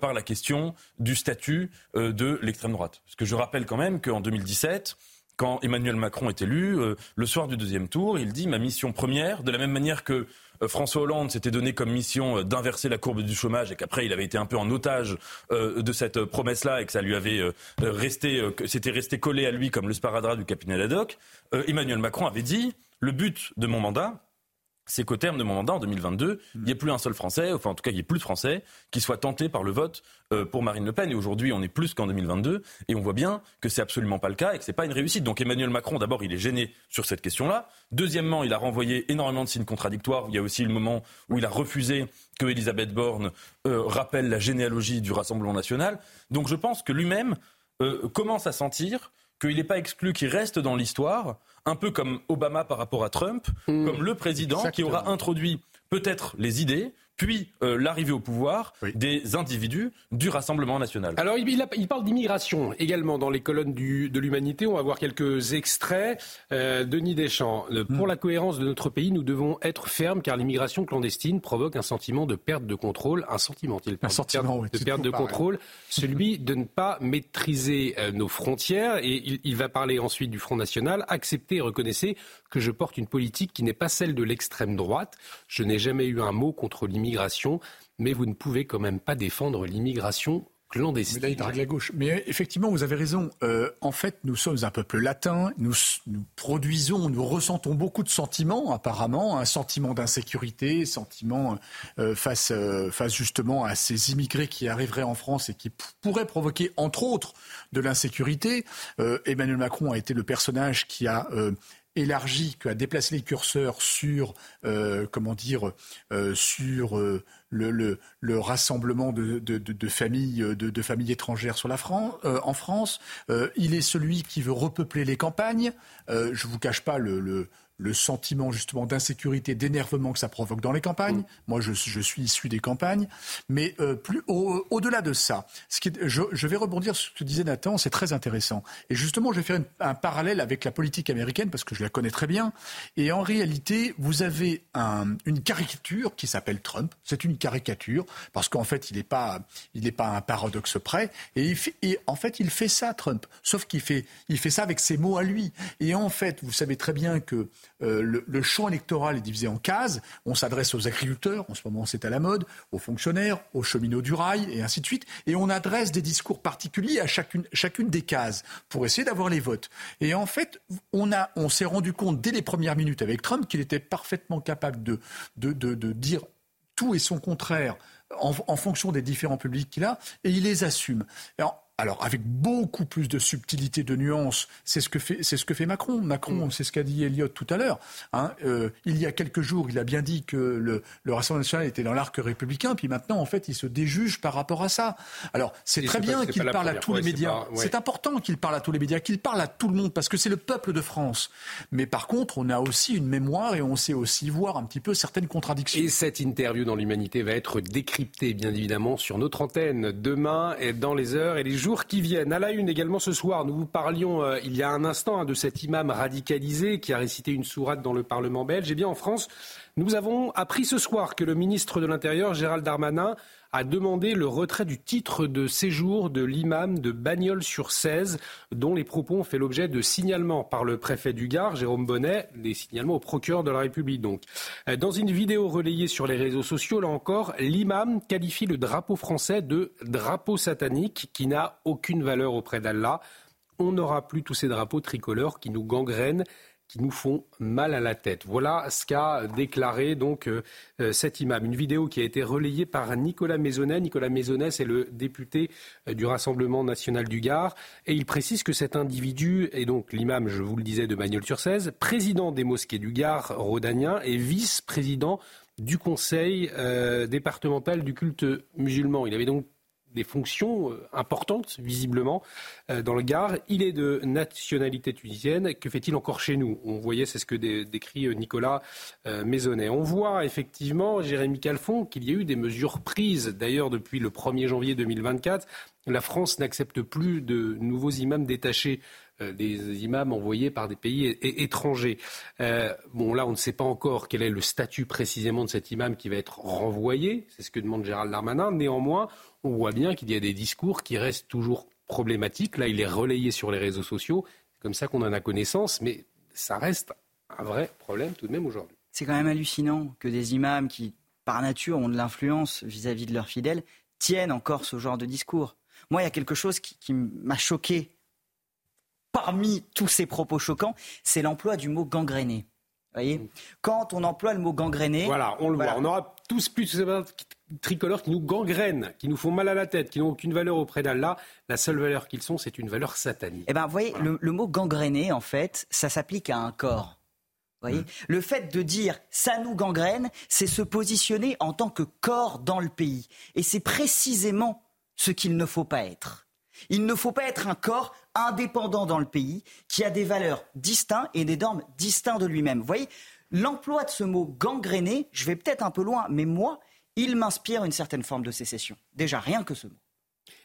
par la question du statut de l'extrême droite? Parce que je rappelle quand même qu'en 2017, quand Emmanuel Macron est élu, le soir du deuxième tour, il dit ma mission première, de la même manière que François Hollande s'était donné comme mission euh, d'inverser la courbe du chômage et qu'après il avait été un peu en otage euh, de cette promesse-là et que ça lui avait resté, c'était resté collé à lui comme le sparadrap du capitaine Haddock, Emmanuel Macron avait dit le but de mon mandat, c'est qu'au terme de mon mandat en 2022, il n'y ait plus un seul Français, enfin en tout cas il n'y ait plus de Français qui soient tentés par le vote euh, pour Marine Le Pen. Et aujourd'hui, on est plus qu'en 2022, et on voit bien que c'est absolument pas le cas et que c'est pas une réussite. Donc Emmanuel Macron, d'abord, il est gêné sur cette question-là. Deuxièmement, il a renvoyé énormément de signes contradictoires. Il y a aussi le moment où il a refusé que Elisabeth Borne euh, rappelle la généalogie du Rassemblement national. Donc je pense que lui-même euh, commence à sentir qu'il n'est pas exclu qu'il reste dans l'histoire, un peu comme Obama par rapport à Trump, mmh. comme le président qui aura introduit peut-être les idées, puis euh, l'arrivée au pouvoir des individus du Rassemblement national. Alors il, parle d'immigration également dans les colonnes de l'humanité. On va voir quelques extraits. Euh, Denis Deschamps, euh, pour hmm. la cohérence de notre pays, nous devons être fermes car l'immigration clandestine provoque un sentiment de perte de contrôle, un sentiment, il un sentiment, de perte, de, contrôle, celui de ne pas maîtriser nos frontières. Et il, il va parler ensuite du Front National. Acceptez et reconnaissez que je porte une politique qui n'est pas celle de l'extrême droite. Je n'ai jamais eu un mot contre l'immigration mais vous ne pouvez quand même pas défendre l'immigration clandestine. Mais là, il drague la gauche. Mais effectivement, vous avez raison. Euh, en fait, nous sommes un peuple latin. Nous, produisons, nous ressentons beaucoup de sentiments, apparemment. Un sentiment d'insécurité, sentiment euh, face, euh, face justement à ces immigrés qui arriveraient en France et qui pourraient provoquer, entre autres, de l'insécurité. Emmanuel Macron a été le personnage qui a élargi, qui a déplacé les curseurs sur, euh, comment dire, euh, sur euh, le, le, rassemblement de, de, de, familles, de, familles étrangères sur la France, en France. il est celui qui veut repeupler les campagnes. je ne vous cache pas le, le sentiment justement d'insécurité, d'énervement que ça provoque dans les campagnes. Mm. Moi, je, suis issu des campagnes. Mais euh, plus au-delà de ça, ce qui je, vais rebondir sur ce que disait Nathan, c'est très intéressant. Et justement, je vais faire un parallèle avec la politique américaine parce que je la connais très bien. Et en réalité, vous avez une caricature qui s'appelle Trump. C'est une caricature parce qu'en fait, il n'est pas, il n'est pas un paradoxe près. Et, et, en fait, il fait ça, Trump. Sauf qu'il fait, il fait ça avec ses mots à lui. Et en fait, vous savez très bien que le, le, champ électoral est divisé en cases. On s'adresse aux agriculteurs, en ce moment c'est à la mode, aux fonctionnaires, aux cheminots du rail, et ainsi de suite. Et on adresse des discours particuliers à chacune, chacune des cases pour essayer d'avoir les votes. Et en fait, on, on s'est rendu compte dès les premières minutes avec Trump qu'il était parfaitement capable de, de, de, de dire tout et son contraire en, en, fonction des différents publics qu'il a, et il les assume. Alors, alors avec beaucoup plus de subtilité, de nuances, c'est ce que fait, c'est ce que fait Macron. Macron, mm. c'est ce qu'a dit Elliott tout à l'heure. Hein, euh, il y a quelques jours, il a bien dit que le, le Rassemblement national était dans l'arc républicain, puis maintenant, en fait, il se déjuge par rapport à ça. Alors, c'est très bien qu'il parle à tous les médias. C'est important qu'il parle à tous les médias, qu'il parle à tout le monde, parce que c'est le peuple de France. Mais par contre, on a aussi une mémoire et on sait aussi voir un petit peu certaines contradictions. Et cette interview dans l'Humanité va être décryptée, bien évidemment, sur notre antenne demain et dans les heures et les jours qui viennent. À la une également ce soir, nous vous parlions euh, il y a un instant hein, de cet imam radicalisé qui a récité une sourate dans le Parlement belge. Eh bien, en France, nous avons appris ce soir que le ministre de l'Intérieur, Gérald Darmanin, a demandé le retrait du titre de séjour de l'imam de Bagnols-sur-Cèze, dont les propos ont fait l'objet de signalements par le préfet du Gard, Jérôme Bonnet, des signalements au procureur de la République. Donc, euh, dans une vidéo relayée sur les réseaux sociaux, là encore, l'imam qualifie le drapeau français de drapeau satanique qui n'a aucune valeur auprès d'Allah. On n'aura plus tous ces drapeaux tricolores qui nous gangrènent qui nous font mal à la tête. Voilà ce qu'a déclaré donc euh, euh, cet imam. Une vidéo qui a été relayée par Nicolas Maisonnet. Nicolas Maisonnet, c'est le député euh, du Rassemblement national du Gard. Et il précise que cet individu est donc l'imam, je vous le disais, de Bagnols-sur-Cèze, président des mosquées du Gard rhodanien et vice-président du conseil départemental du culte musulman. Il avait donc des fonctions euh, importantes, visiblement, euh, dans le Gard. Il est de nationalité tunisienne. Que fait-il encore chez nous? On voyait, c'est ce que décrit euh, Nicolas Maisonnet. On voit effectivement, Jérémy Calfon, qu'il y a eu des mesures prises, d'ailleurs, depuis le 1er janvier 2024. La France n'accepte plus de nouveaux imams détachés des imams envoyés par des pays étrangers. bon, là, on ne sait pas encore quel est le statut précisément de cet imam qui va être renvoyé. C'est ce que demande Gérald Darmanin. Néanmoins, on voit bien qu'il y a des discours qui restent toujours problématiques. Là, il est relayé sur les réseaux sociaux. C'est comme ça qu'on en a connaissance, mais ça reste un vrai problème tout de même aujourd'hui. C'est quand même hallucinant que des imams qui, par nature, ont de l'influence vis-à-vis de leurs fidèles, tiennent encore ce genre de discours. Moi, il y a quelque chose qui, m'a choqué parmi tous ces propos choquants, c'est l'emploi du mot gangréné. voyez mm. Quand on emploie le mot gangréné. Voilà, on le voit. On aura tous plus tricolores qui nous gangrènent, qui nous font mal à la tête, qui n'ont aucune valeur auprès d'Allah. La seule valeur qu'ils sont, c'est une valeur satanique. Eh bien, vous voyez, le, mot gangréné, en fait, ça s'applique à un corps. Voyez mmh. Le fait de dire ça nous gangrène, c'est se positionner en tant que corps dans le pays. Et c'est précisément ce qu'il ne faut pas être. Il ne faut pas être un corps indépendant dans le pays qui a des valeurs distinctes et des normes distinctes de lui-même. Vous voyez, l'emploi de ce mot gangréné, je vais peut-être un peu loin, mais moi, il m'inspire une certaine forme de sécession. Déjà, rien que ce mot.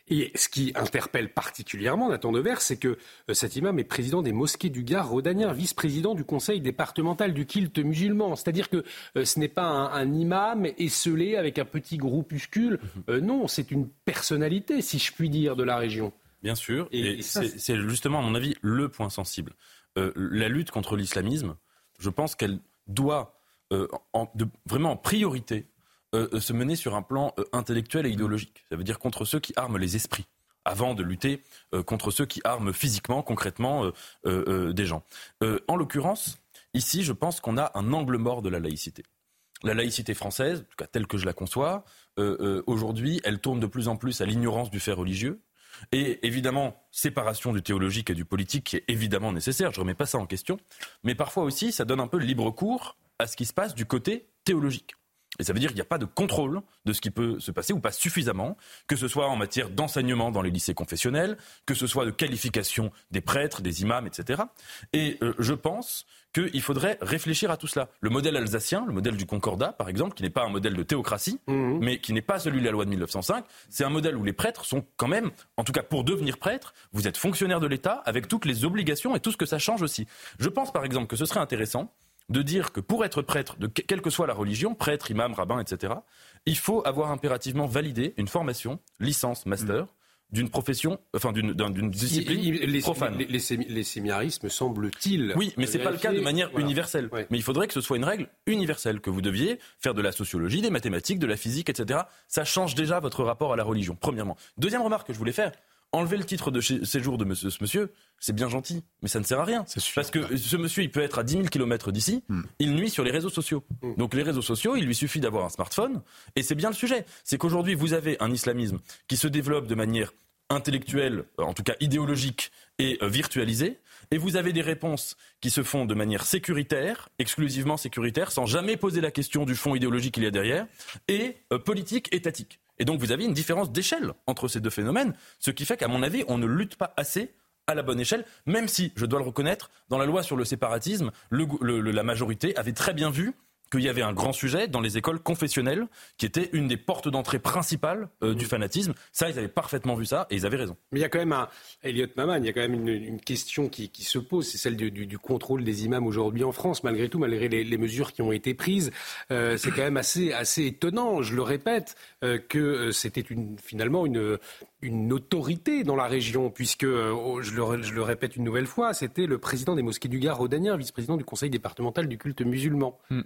Et ce qui interpelle particulièrement Nathan Devers, c'est que euh, cet imam est président des mosquées du Gard rhodanien, vice-président du conseil départemental du culte musulman. C'est-à-dire que euh, ce n'est pas un, imam esselé avec un petit groupuscule. Mhm. Euh, non, c'est une personnalité, si je puis dire, de la région. Bien sûr, et, c'est justement, à mon avis, le point sensible. la lutte contre l'islamisme, je pense qu'elle doit vraiment en priorité euh, euh, se mener sur un plan euh, intellectuel et idéologique. Ça veut dire contre ceux qui arment les esprits avant de lutter contre ceux qui arment physiquement, concrètement des gens. en l'occurrence, ici, je pense qu'on a un angle mort de la laïcité. La laïcité française, en tout cas telle que je la conçois, aujourd'hui, elle tourne de plus en plus à l'ignorance du fait religieux. Et évidemment, séparation du théologique et du politique est évidemment nécessaire, je ne remets pas ça en question, mais parfois aussi, ça donne un peu libre cours à ce qui se passe du côté théologique. Et ça veut dire qu'il n'y a pas de contrôle de ce qui peut se passer, ou pas suffisamment, que ce soit en matière d'enseignement dans les lycées confessionnels, que ce soit de qualification des prêtres, des imams, etc. Et euh, je pense qu'il faudrait réfléchir à tout cela. Le modèle alsacien, le modèle du Concordat, par exemple, qui n'est pas un modèle de théocratie, mmh. mais qui n'est pas celui de la loi de 1905, c'est un modèle où les prêtres sont quand même, en tout cas pour devenir prêtre, vous êtes fonctionnaire de l'État avec toutes les obligations et tout ce que ça change aussi. Je pense par exemple que ce serait intéressant de dire que pour être prêtre, de quelle que soit la religion, prêtre, imam, rabbin, etc., il faut avoir impérativement validé une formation, licence, master, d'une profession, enfin d'une discipline profane. Les, les, séminaristes, semble-t-il. Oui, mais c'est pas le cas de manière universelle. Mais il faudrait que ce soit une règle universelle, que vous deviez faire de la sociologie, des mathématiques, de la physique, etc. Ça change déjà votre rapport à la religion, premièrement. Deuxième remarque que je voulais faire, enlever le titre de séjour de ce monsieur, c'est bien gentil, mais ça ne sert à rien. Parce que ce monsieur, il peut être à 10 000 km d'ici, hmm. il nuit sur les réseaux sociaux. Hmm. Donc les réseaux sociaux, il lui suffit d'avoir un smartphone, et c'est bien le sujet. C'est qu'aujourd'hui, vous avez un islamisme qui se développe de manière intellectuelle, en tout cas idéologique et euh, virtualisée, et vous avez des réponses qui se font de manière sécuritaire, exclusivement sécuritaire, sans jamais poser la question du fond idéologique qu'il y a derrière, et euh, politique, étatique. Et donc vous avez une différence d'échelle entre ces deux phénomènes, ce qui fait qu'à mon avis, on ne lutte pas assez à la bonne échelle, même si, je dois le reconnaître, dans la loi sur le séparatisme, la majorité avait très bien vu qu'il y avait un grand sujet dans les écoles confessionnelles, qui était une des portes d'entrée principales euh, du fanatisme. Ça, ils avaient parfaitement vu ça et ils avaient raison. Mais il y a quand même un, Elliot Maman, il y a quand même une, question qui, se pose, c'est celle du, contrôle des imams aujourd'hui en France, malgré tout, malgré les, mesures qui ont été prises. Euh, c'est quand même assez, assez étonnant, je le répète, euh, que c'était une, finalement une, une autorité dans la région, puisque, oh, je, le, je, le, répète une nouvelle fois, c'était le président des mosquées du Gard, Rodanien, vice-président du conseil départemental du culte musulman. Hmm.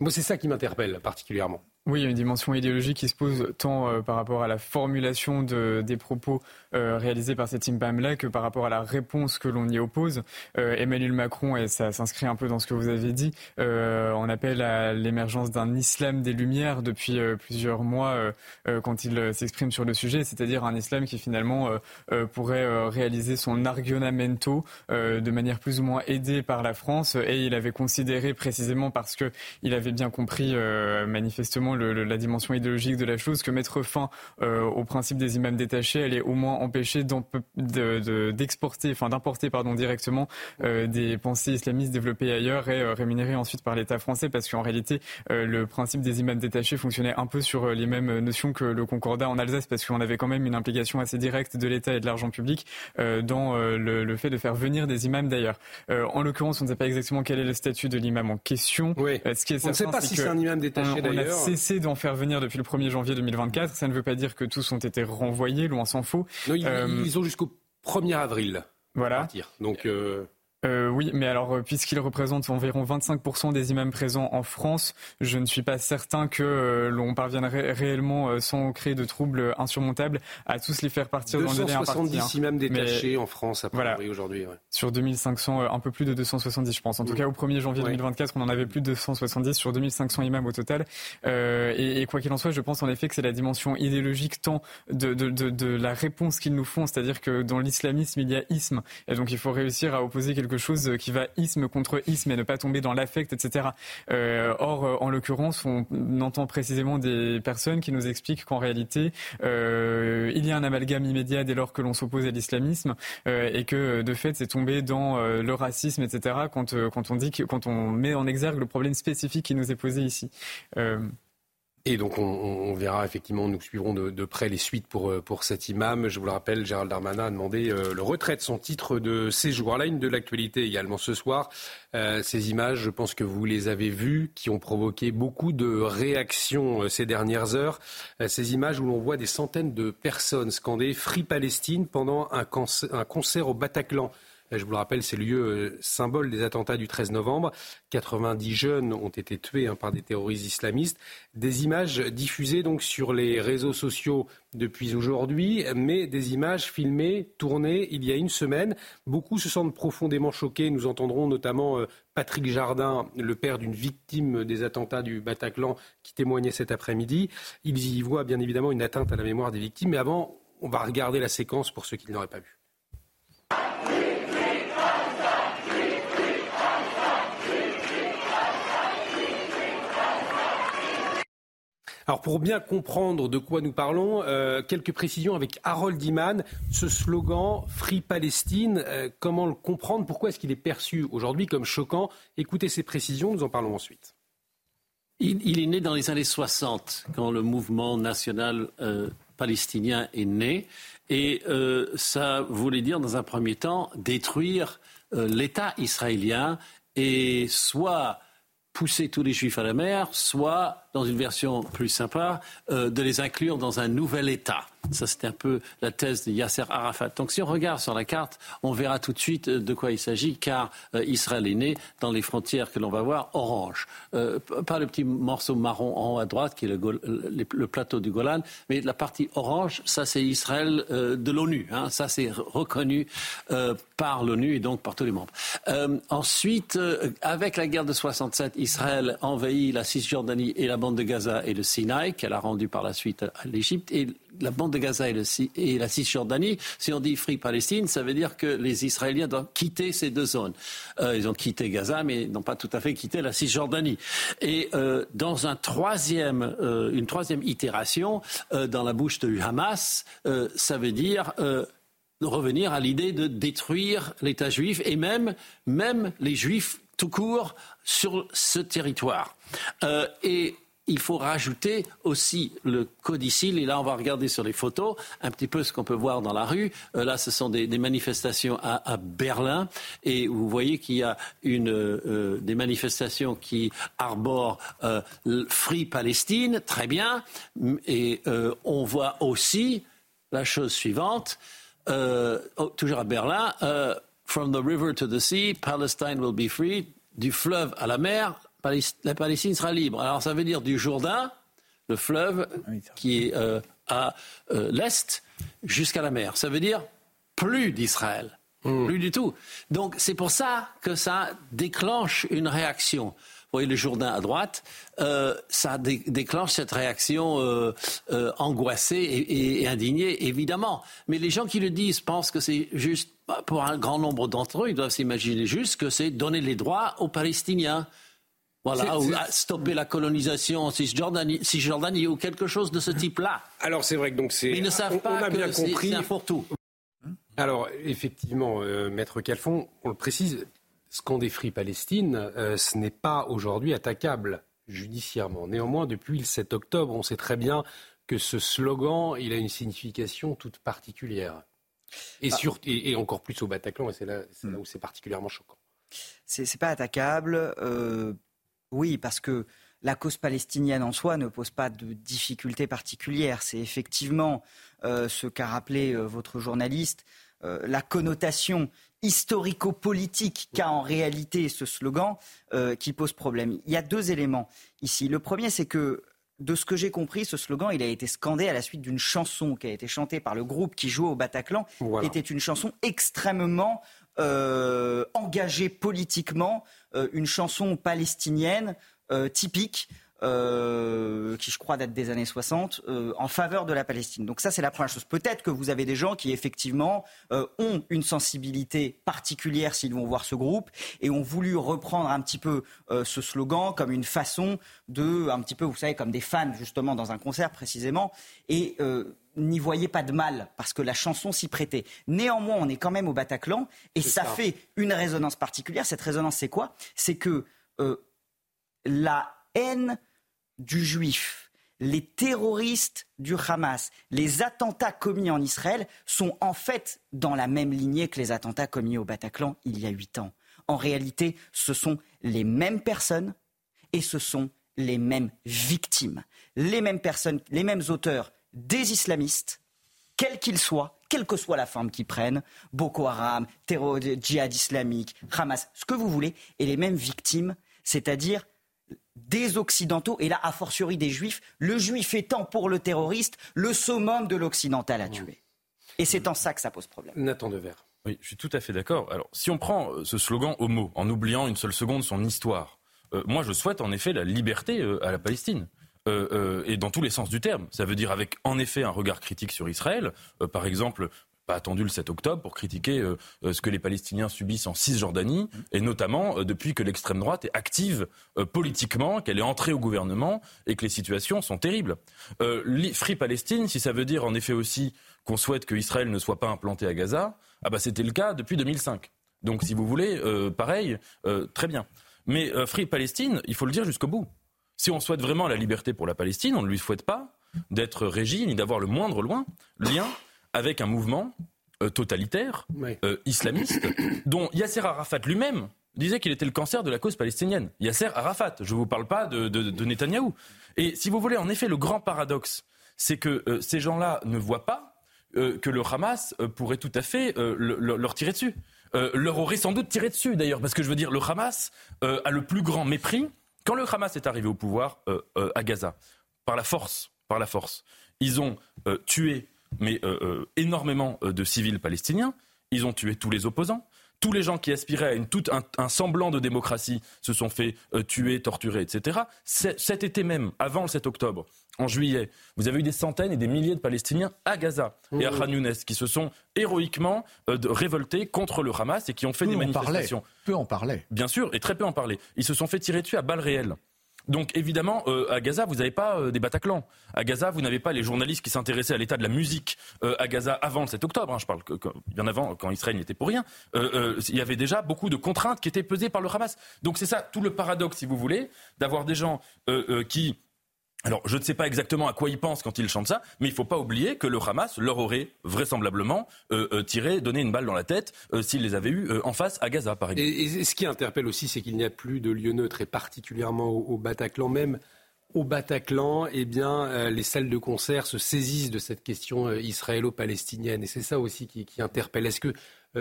Moi, c'est ça qui m'interpelle particulièrement. Oui, il y a une dimension idéologique qui se pose tant euh, par rapport à la formulation de, des propos euh, réalisés par cet imam-là que par rapport à la réponse que l'on y oppose. Euh, Emmanuel Macron, et ça s'inscrit un peu dans ce que vous avez dit, on appelle à l'émergence d'un islam des Lumières depuis plusieurs mois quand il s'exprime sur le sujet, c'est-à-dire un islam qui finalement pourrait réaliser son argumento de manière plus ou moins aidée par la France. Et il avait considéré précisément parce qu'il avait bien compris manifestement la dimension idéologique de la chose, que mettre fin euh, au principe des imams détachés allait au moins empêcher d'exporter, enfin d'importer pardon directement euh, des pensées islamistes développées ailleurs et euh, rémunérées ensuite par l'État français, parce qu'en réalité le principe des imams détachés fonctionnait un peu sur les mêmes notions que le Concordat en Alsace, parce qu'on avait quand même une implication assez directe de l'État et de l'argent public dans le, fait de faire venir des imams d'ailleurs. en l'occurrence, on ne sait pas exactement quel est le statut de l'imam en question. Oui. Ce qui est on ne sait pas si c'est un imam détaché d'ailleurs cessé d'en faire venir depuis le 1er janvier 2024. Ça ne veut pas dire que tous ont été renvoyés, loin s'en faut. Non, ils, euh, ont jusqu'au 1er avril. Voilà. partir. Donc. Euh, euh, oui, mais alors euh, puisqu'il représente environ 25% des imams présents en France, je ne suis pas certain que euh, l'on parviendrait réellement, sans créer de troubles insurmontables, à tous les faire partir dans le délai imparti. 270 hein. imams détachés en France, à voilà, aujourd'hui. Ouais. Sur 2500, un peu plus de 270, je pense. En tout cas, au 1er janvier 2024, on en avait plus de 270 sur 2500 imams au total. Et, et, quoi qu'il en soit, je pense en effet que c'est la dimension idéologique tant de, de, de, de la réponse qu'ils nous font, c'est-à-dire que dans l'islamisme, il y a isme, et donc il faut réussir à opposer quelque quelque chose qui va isme contre isme et ne pas tomber dans l'affect, etc. Euh, or, euh, en l'occurrence, on entend précisément des personnes qui nous expliquent qu'en réalité, euh, il y a un amalgame immédiat dès lors que l'on s'oppose à l'islamisme et que de fait, c'est tomber dans le racisme, etc. Quand, on dit quand on met en exergue le problème spécifique qui nous est posé ici. Et donc on, verra effectivement, nous suivrons de, près les suites pour, euh, pour cet imam. Je vous le rappelle, Gérald Darmanin a demandé euh, le retrait de son titre de séjour. La une de l'actualité également ce soir. Euh, ces images, je pense que vous les avez vues, qui ont provoqué beaucoup de réactions ces dernières heures. ces images où l'on voit des centaines de personnes scander Free Palestine pendant un, un concert au Bataclan. Je vous le rappelle, c'est le lieu euh, symbole des attentats du 13 novembre. 90 jeunes ont été tués hein, par des terroristes islamistes. Des images diffusées donc sur les réseaux sociaux depuis aujourd'hui, mais des images filmées, tournées il y a une semaine. Beaucoup se sentent profondément choqués. Nous entendrons notamment euh, Patrick Jardin, le père d'une victime des attentats du Bataclan, qui témoignait cet après-midi. Ils y voient bien évidemment une atteinte à la mémoire des victimes. Mais avant, on va regarder la séquence pour ceux qui ne l'auraient pas vue. Alors pour bien comprendre de quoi nous parlons, euh, quelques précisions avec Harold Iman. Ce slogan Free Palestine, euh, comment le comprendre? Pourquoi est-ce qu'il est perçu aujourd'hui comme choquant? Écoutez ces précisions, nous en parlons ensuite. Il, est né dans les années 60, quand le mouvement national euh, palestinien est né. Et ça voulait dire, dans un premier temps, détruire l'État israélien et soit pousser tous les juifs à la mer, soit, dans une version plus sympa, euh, de les inclure dans un nouvel État. Ça, c'était un peu la thèse de Yasser Arafat. Donc, si on regarde sur la carte, on verra tout de suite de quoi il s'agit, car Israël est né dans les frontières que l'on va voir orange. pas le petit morceau marron en haut à droite, qui est le, plateau du Golan, mais la partie orange, ça, c'est Israël de l'ONU. Hein. Ça, c'est reconnu par l'ONU et donc par tous les membres. ensuite, avec la guerre de 67, Israël envahit la Cisjordanie et la bande de Gaza et le Sinaï, qu'elle a rendu par la suite à l'Égypte. La bande de Gaza et, la Cisjordanie, si on dit Free Palestine, ça veut dire que les Israéliens doivent quitter ces deux zones. Euh, ils ont quitté Gaza, mais n'ont pas tout à fait quitté la Cisjordanie. Et euh, dans un troisième, euh, une troisième itération, dans la bouche de Hamas, ça veut dire revenir à l'idée de détruire l'État juif et même, même les juifs tout court sur ce territoire. et il faut rajouter aussi le codicile. Et là, on va regarder sur les photos un petit peu ce qu'on peut voir dans la rue. Euh, là, ce sont des, manifestations à, Berlin. Et vous voyez qu'il y a une, euh, des manifestations qui arborent euh, Free Palestine. Très bien. Et on voit aussi la chose suivante. Oh, toujours à Berlin. From the river to the sea, Palestine will be free. Du fleuve à la mer, la Palestine sera libre. Alors ça veut dire du Jourdain, le fleuve qui est euh, à euh, l'est, jusqu'à la mer. Ça veut dire plus d'Israël. Hmm. Plus du tout. Donc c'est pour ça que ça déclenche une réaction. Vous voyez le Jourdain à droite, euh, ça déclenche cette réaction angoissée et, et, indignée, évidemment. Mais les gens qui le disent pensent que c'est juste, pour un grand nombre d'entre eux, ils doivent s'imaginer juste que c'est donner les droits aux Palestiniens. Voilà, ou stopper la colonisation en Cisjordanie, ou quelque chose de ce type-là. Alors c'est vrai que donc c'est. ils ne savent pas on bien compris. c'est pour tout. Alors effectivement, euh, Maître Calfon, on le précise, ce qu'ont des Free Palestine, euh, ce n'est pas aujourd'hui attaquable judiciairement. Néanmoins, depuis le 7 octobre, on sait très bien que ce slogan, il a une signification toute particulière. Et, ah. et, encore plus au Bataclan, et c'est là, là, où c'est particulièrement choquant. C'est pas attaquable. Euh, oui, parce que la cause palestinienne en soi ne pose pas de difficultés particulières. C'est effectivement euh, ce qu'a rappelé euh, votre journaliste, euh, la connotation historico-politique qu'a en réalité ce slogan qui pose problème. Il y a deux éléments ici. Le premier, c'est que de ce que j'ai compris, ce slogan, il a été scandé à la suite d'une chanson qui a été chantée par le groupe qui jouait au Bataclan. Voilà. Était une chanson extrêmement engagée politiquement, euh, une chanson palestinienne euh, typique euh, qui je crois date des années 60, en faveur de la Palestine. Donc ça c'est la première chose. Peut-être que vous avez des gens qui effectivement ont une sensibilité particulière s'ils vont voir ce groupe et ont voulu reprendre un petit peu ce slogan comme une façon de, un petit peu, vous savez, comme des fans justement dans un concert précisément, et n'y voyez pas de mal parce que la chanson s'y prêtait. Néanmoins, on est quand même au Bataclan et ça, fait une résonance particulière. Cette résonance, c'est quoi? C'est que euh, la haine du juif, les terroristes du Hamas, les attentats commis en Israël sont en fait dans la même lignée que les attentats commis au Bataclan il y a huit ans. En réalité, ce sont les mêmes personnes et ce sont les mêmes victimes. Les mêmes personnes, les mêmes auteurs des islamistes, quels qu'ils soient, quelle que soit la forme qu'ils prennent, Boko Haram, terror, djihad islamique, Hamas, ce que vous voulez, et les mêmes victimes, c'est-à-dire des Occidentaux, et là, a fortiori des Juifs, le Juif étant pour le terroriste le summum de l'Occidental à tuer. Et c'est en ça que ça pose problème. Nathan Devers. Oui, je suis tout à fait d'accord. Alors, si on prend euh, ce slogan homo, en oubliant une seule seconde son histoire, euh, moi je souhaite en effet la liberté euh, à la Palestine. Euh, euh, et dans tous les sens du terme. Ça veut dire avec en effet un regard critique sur Israël. Euh, par exemple, pas attendu le 7 octobre pour critiquer ce que les Palestiniens subissent en Cisjordanie, mmh. et notamment depuis que l'extrême droite est active politiquement, qu'elle est entrée au gouvernement et que les situations sont terribles. Free Palestine, si ça veut dire en effet aussi qu'on souhaite que Israël ne soit pas implanté à Gaza, ah bah c'était le cas depuis 2005. Donc si vous voulez, pareil, très bien. Mais Free Palestine, il faut le dire jusqu'au bout. Si on souhaite vraiment la liberté pour la Palestine, on ne lui souhaite pas d'être régi ni d'avoir le moindre loin lien avec un mouvement euh, totalitaire, euh, islamiste, dont Yasser Arafat lui-même disait qu'il était le cancer de la cause palestinienne. Yasser Arafat, je ne vous parle pas de, de, Netanyahou. Et si vous voulez, en effet, le grand paradoxe, c'est que ces gens-là ne voient pas que le Hamas pourrait tout à fait leur tirer dessus. leur aurait sans doute tiré dessus d'ailleurs, parce que je veux dire, le Hamas a le plus grand mépris quand le Hamas est arrivé au pouvoir à Gaza, par la force, par la force, ils ont tué mais énormément de civils palestiniens. Ils ont tué tous les opposants. Tous les gens qui aspiraient à une, tout un, semblant de démocratie se sont fait euh, tuer, torturer, etc. Cet été même, avant le 7 octobre, en juillet, vous avez eu des centaines et des milliers de Palestiniens à Gaza et à Khan Younes qui se sont héroïquement euh, révoltés contre le Hamas et qui ont fait des manifestations. peu en parlaient. Bien sûr, et très peu en parlaient. Ils se sont fait tirer dessus à balles réelles. Donc évidemment, euh, à Gaza, vous n'avez pas euh, des Bataclans. À Gaza, vous n'avez pas les journalistes qui s'intéressaient à l'état de la musique euh, à Gaza avant le 7 octobre. Hein. je parle que, bien avant, quand Israël n'était pour rien. il y avait déjà beaucoup de contraintes qui étaient pesées par le Hamas. Donc c'est ça tout le paradoxe, si vous voulez, d'avoir des gens qui alors, je ne sais pas exactement à quoi ils pensent quand ils chantent ça, mais il ne faut pas oublier que le Hamas leur aurait vraisemblablement euh, euh, tiré, donné une balle dans la tête euh, s'ils les avaient eus en face à Gaza, par exemple. Et, ce qui interpelle aussi, c'est qu'il n'y a plus de lieu neutre, et particulièrement au, Bataclan même. Au Bataclan, eh bien, les salles de concert se saisissent de cette question israélo-palestinienne. Et c'est ça aussi qui, qui interpelle. Est-ce que euh,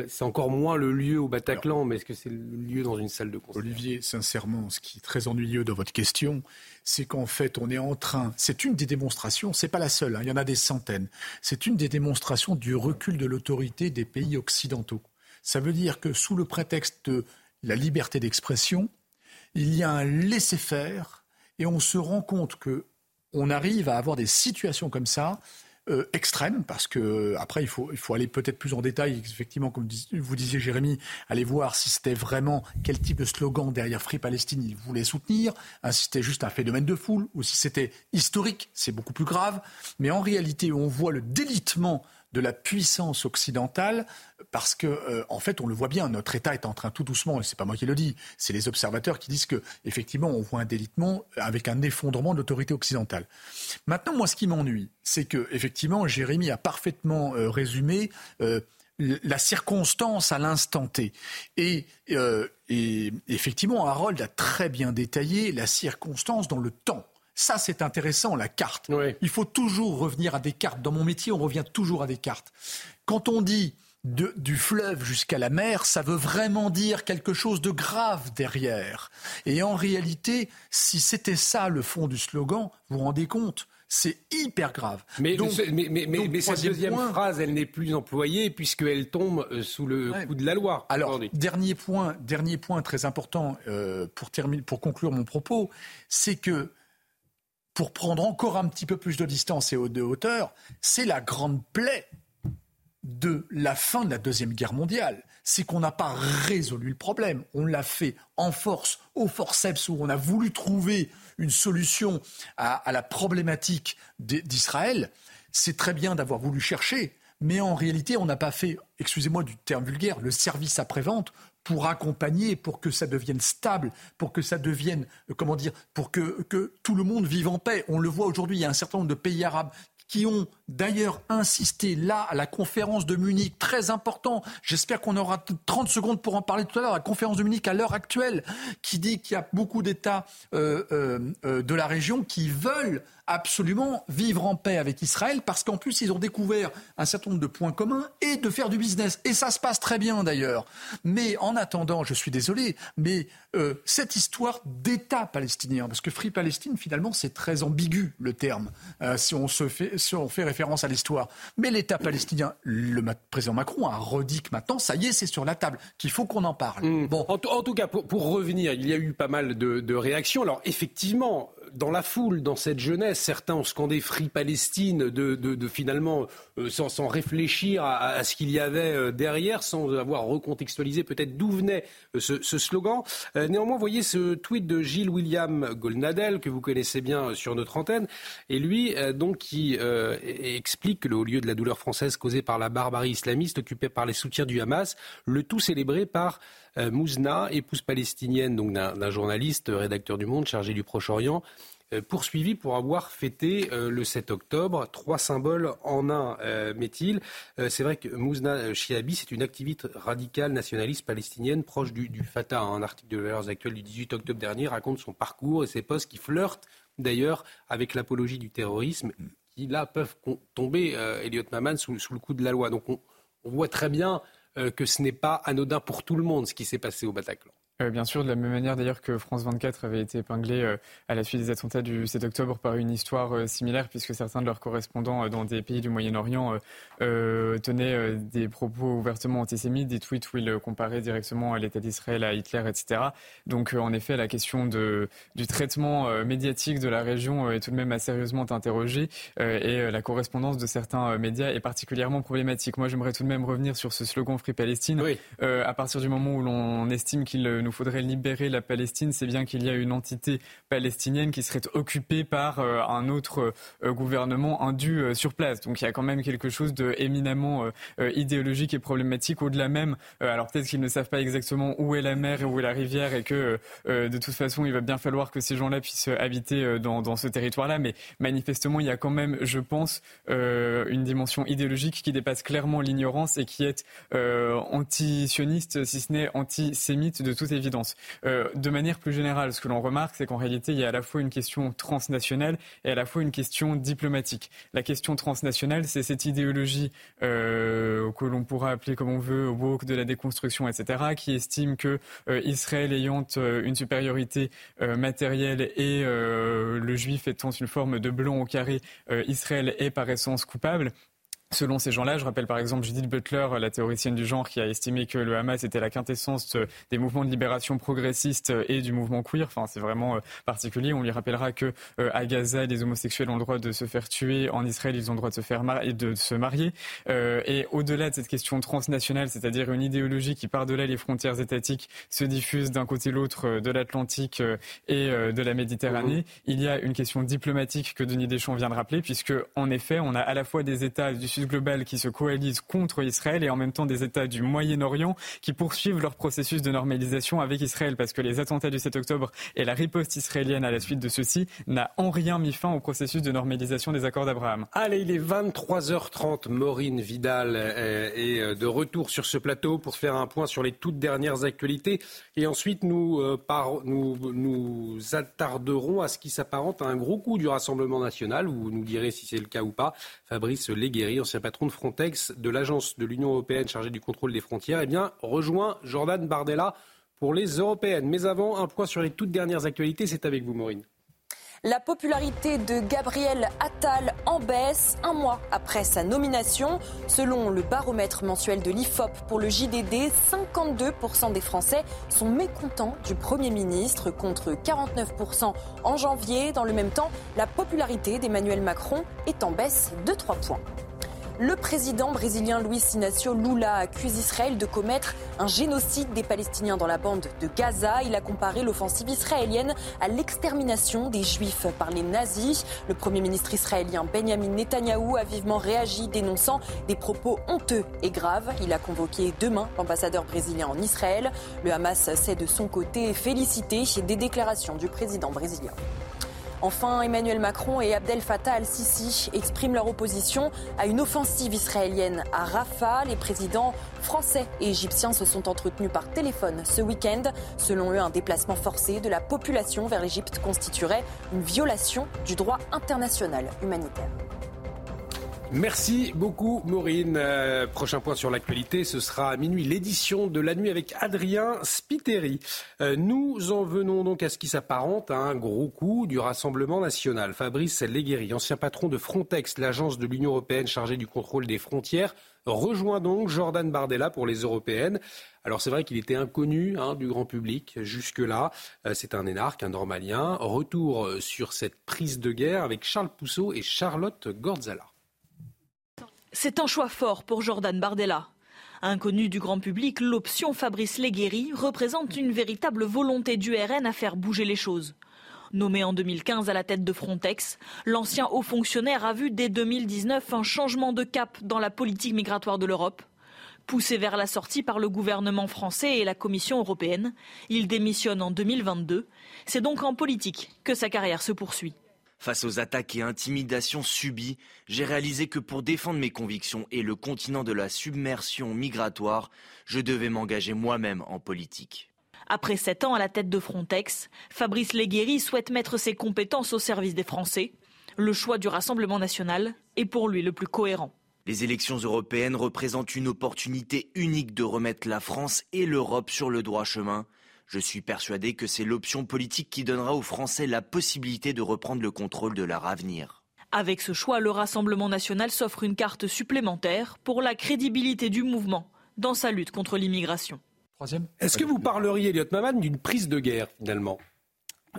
c'est encore moins le lieu au Bataclan, mais est-ce que c'est le lieu dans une salle de concert? Olivier, sincèrement, ce qui est très ennuyeux dans votre question, c'est qu'en fait, on est en train. C'est une des démonstrations, c'est pas la seule, hein, il y en a des centaines. C'est une des démonstrations du recul de l'autorité des pays occidentaux. Ça veut dire que sous le prétexte de la liberté d'expression, il y a un laisser-faire et on se rend compte que on arrive à avoir des situations comme ça euh, extrême, parce que après il faut, il faut aller peut-être plus en détail, effectivement, comme vous disiez Jérémy, aller voir si c'était vraiment quel type de slogan derrière Free Palestine il voulait soutenir, hein, si c'était juste un phénomène de foule, ou si c'était historique, c'est beaucoup plus grave. Mais en réalité, on voit le délitement de la puissance occidentale, parce que euh, en fait, on le voit bien, notre État est en train tout doucement, et c'est pas moi qui le dis, c'est les observateurs qui disent que effectivement, on voit un délitement avec un effondrement de l'autorité occidentale. Maintenant, moi, ce qui m'ennuie, c'est que effectivement, Jérémy a parfaitement euh, résumé. Euh, la circonstance à l'instant T. Et, et effectivement, Harold a très bien détaillé la circonstance dans le temps. Ça, c'est intéressant, la carte. Il faut toujours revenir à des cartes. Dans mon métier, on revient toujours à des cartes. Quand on dit du fleuve jusqu'à la mer, ça veut vraiment dire quelque chose de grave derrière. Et en réalité, si c'était ça le fond du slogan, vous vous rendez compte c'est hyper grave. Mais, cette deuxième phrase, elle n'est plus employée puisqu'elle tombe euh, sous le coup de la loi. Alors, dernier point, dernier point très important euh, pour, terminer, pour conclure mon propos, c'est que pour prendre encore un petit peu plus de distance et de hauteur, c'est la grande plaie de la fin de la Deuxième Guerre mondiale. C'est qu'on n'a pas résolu le problème. On l'a fait en force, au forceps, où on a voulu trouver une solution à, la problématique d'Israël. C'est très bien d'avoir voulu chercher, mais en réalité, on n'a pas fait, excusez-moi du terme vulgaire, le service après-vente pour accompagner, pour que ça devienne stable, pour que ça devienne, euh, comment dire, pour que, tout le monde vive en paix. On le voit aujourd'hui, il y a un certain nombre de pays arabes qui ont d'ailleurs insisté là à la conférence de Munich, très important. J'espère qu'on aura 30 secondes pour en parler tout à l'heure. La conférence de Munich à l'heure actuelle, qui dit qu'il y a beaucoup d'États euh, euh, de la région qui veulent absolument vivre en paix avec Israël parce qu'en plus ils ont découvert un certain nombre de points communs et de faire du business. Et ça se passe très bien d'ailleurs. Mais en attendant, je suis désolé, mais euh, cette histoire d'État palestinien, parce que Free Palestine finalement c'est très ambigu le terme euh, si on se fait si on fait référence à l'histoire. Mais l'État palestinien, le président Macron a redit que maintenant ça y est c'est sur la table qu'il faut qu'on en parle. Mmh. Bon, en, tout cas pour, pour, revenir, il y a eu pas mal de, de réactions. Alors effectivement, dans la foule, dans cette jeunesse, certains ont scandé Free Palestine de, finalement euh, sans, réfléchir à, ce qu'il y avait euh, derrière, sans avoir recontextualisé peut-être d'où venait euh, ce, slogan. néanmoins, vous voyez ce tweet de Gilles William Golnadel que vous connaissez bien sur notre antenne, et lui donc qui explique que au lieu de la douleur française causée par la barbarie islamiste occupée par les soutiens du Hamas, le tout célébré par euh, Mouzna, épouse palestinienne donc d'un journaliste, rédacteur du Monde, chargé du Proche-Orient, euh, poursuivi pour avoir fêté euh, le 7 octobre. Trois symboles en un, met-il. c'est vrai que Mouzna Chiabi, c'est une activiste radicale nationaliste palestinienne proche du, Fatah. Un article de Valeurs Actuelles du 18 octobre dernier raconte son parcours et ses postes qui flirtent d'ailleurs avec l'apologie du terrorisme qui là peuvent tomber, Elliot Maman, sous, le coup de la loi. Donc on, voit très bien que ce n'est pas anodin pour tout le monde ce qui s'est passé au Bataclan. Euh, bien sûr, de la même manière d'ailleurs que France 24 avait été épinglé euh, à la suite des attentats du 7 octobre par une histoire euh, similaire, puisque certains de leurs correspondants dans des pays du Moyen-Orient tenaient des propos ouvertement antisémites, des tweets où ils comparaient directement à l'État d'Israël, à Hitler, etc. Donc en effet, la question de, du traitement médiatique de la région est tout de même assez sérieusement interrogée et la correspondance de certains médias est particulièrement problématique. Moi, j'aimerais tout de même revenir sur ce slogan Free Palestine. à partir du moment où l'on estime qu'il nous faudrait libérer la Palestine, c'est bien qu'il y a une entité palestinienne qui serait occupée par euh, un autre euh, gouvernement indu euh, sur place. Donc il y a quand même quelque chose de éminemment idéologique et problématique au-delà même. alors peut-être qu'ils ne savent pas exactement où est la mer et où est la rivière et que de toute façon il va bien falloir que ces gens-là puissent habiter dans, dans ce territoire-là. Mais manifestement il y a quand même, je pense, une dimension idéologique qui dépasse clairement l'ignorance et qui est anti-sioniste, si ce n'est antisémite de toute évidence. Euh, de manière plus générale, ce que l'on remarque, c'est qu'en réalité, il y a à la fois une question transnationale et à la fois une question diplomatique. La question transnationale, c'est cette idéologie euh, que l'on pourra appeler comme on veut woke de la déconstruction, etc., qui estime que euh, Israël ayant une supériorité matérielle et le juif étant une forme de blanc au carré, Israël est par essence coupable. Selon ces gens-là, je rappelle par exemple Judith Butler, la théoricienne du genre, qui a estimé que le Hamas était la quintessence euh, des mouvements de libération progressistes euh, et du mouvement queer. Enfin, c'est vraiment euh, particulier. On lui rappellera que à Gaza, les homosexuels ont le droit de se faire tuer. En Israël, ils ont le droit de se faire et de se marier. et au-delà de cette question transnationale, c'est-à-dire une idéologie qui par-delà les frontières étatiques se diffuse d'un côté l'autre de l'Atlantique et de la Méditerranée, mhm. il y a une question diplomatique que Denis Deschamps vient de rappeler, puisque en effet, on a à la fois des États du global qui se coalisent contre Israël et en même temps des États du Moyen-Orient qui poursuivent leur processus de normalisation avec Israël parce que les attentats du 7 octobre et la riposte israélienne à la suite de ceci n'a en rien mis fin au processus de normalisation des accords d'Abraham. Allez, il est 23h30. Maureen Vidal est de retour sur ce plateau pour faire un point sur les toutes dernières actualités et ensuite nous, euh, nous, nous attarderons à ce qui s'apparente à un gros coup du Rassemblement national. Vous nous direz si c'est le cas ou pas. Fabrice Léguéry, ancien patron de Frontex de l'agence de l'Union européenne chargée du contrôle des frontières, eh bien, rejoint Jordan Bardella pour les européennes. Mais avant, un point sur les toutes dernières actualités, c'est avec vous, Maureen. La popularité de Gabriel Attal en baisse un mois après sa nomination. Selon le baromètre mensuel de l'IFOP pour le JDD, 52% des Français sont mécontents du Premier ministre contre 49% en janvier. Dans le même temps, la popularité d'Emmanuel Macron est en baisse de 3 points. Le président brésilien Luiz Inácio Lula accuse Israël de commettre un génocide des Palestiniens dans la bande de Gaza. Il a comparé l'offensive israélienne à l'extermination des Juifs par les nazis. Le Premier ministre israélien Benjamin Netanyahou a vivement réagi, dénonçant des propos honteux et graves. Il a convoqué demain l'ambassadeur brésilien en Israël. Le Hamas s'est de son côté félicité des déclarations du président brésilien. Enfin, Emmanuel Macron et Abdel Fattah al-Sisi expriment leur opposition à une offensive israélienne à Rafah. Les présidents français et égyptiens se sont entretenus par téléphone ce week-end. Selon eux, un déplacement forcé de la population vers l'Égypte constituerait une violation du droit international humanitaire. Merci beaucoup Maureen. Euh, prochain point sur l'actualité, ce sera à minuit l'édition de la nuit avec Adrien Spiteri. Euh, nous en venons donc à ce qui s'apparente à un gros coup du Rassemblement national. Fabrice Leguéry, ancien patron de Frontex, l'agence de l'Union européenne chargée du contrôle des frontières, rejoint donc Jordan Bardella pour les européennes. Alors c'est vrai qu'il était inconnu hein, du grand public jusque-là. Euh, c'est un énarque, un normalien. Retour sur cette prise de guerre avec Charles Pousseau et Charlotte Gordzala. C'est un choix fort pour Jordan Bardella. Inconnu du grand public, l'option Fabrice Leguéry représente une véritable volonté du RN à faire bouger les choses. Nommé en 2015 à la tête de Frontex, l'ancien haut fonctionnaire a vu dès 2019 un changement de cap dans la politique migratoire de l'Europe. Poussé vers la sortie par le gouvernement français et la Commission européenne, il démissionne en 2022. C'est donc en politique que sa carrière se poursuit. Face aux attaques et intimidations subies, j'ai réalisé que pour défendre mes convictions et le continent de la submersion migratoire, je devais m'engager moi-même en politique. Après sept ans à la tête de Frontex, Fabrice Leguéry souhaite mettre ses compétences au service des Français. Le choix du Rassemblement national est pour lui le plus cohérent. Les élections européennes représentent une opportunité unique de remettre la France et l'Europe sur le droit chemin. Je suis persuadé que c'est l'option politique qui donnera aux Français la possibilité de reprendre le contrôle de leur avenir. Avec ce choix, le Rassemblement national s'offre une carte supplémentaire pour la crédibilité du mouvement dans sa lutte contre l'immigration. Est-ce que vous parleriez, Elliot Maman, d'une prise de guerre finalement?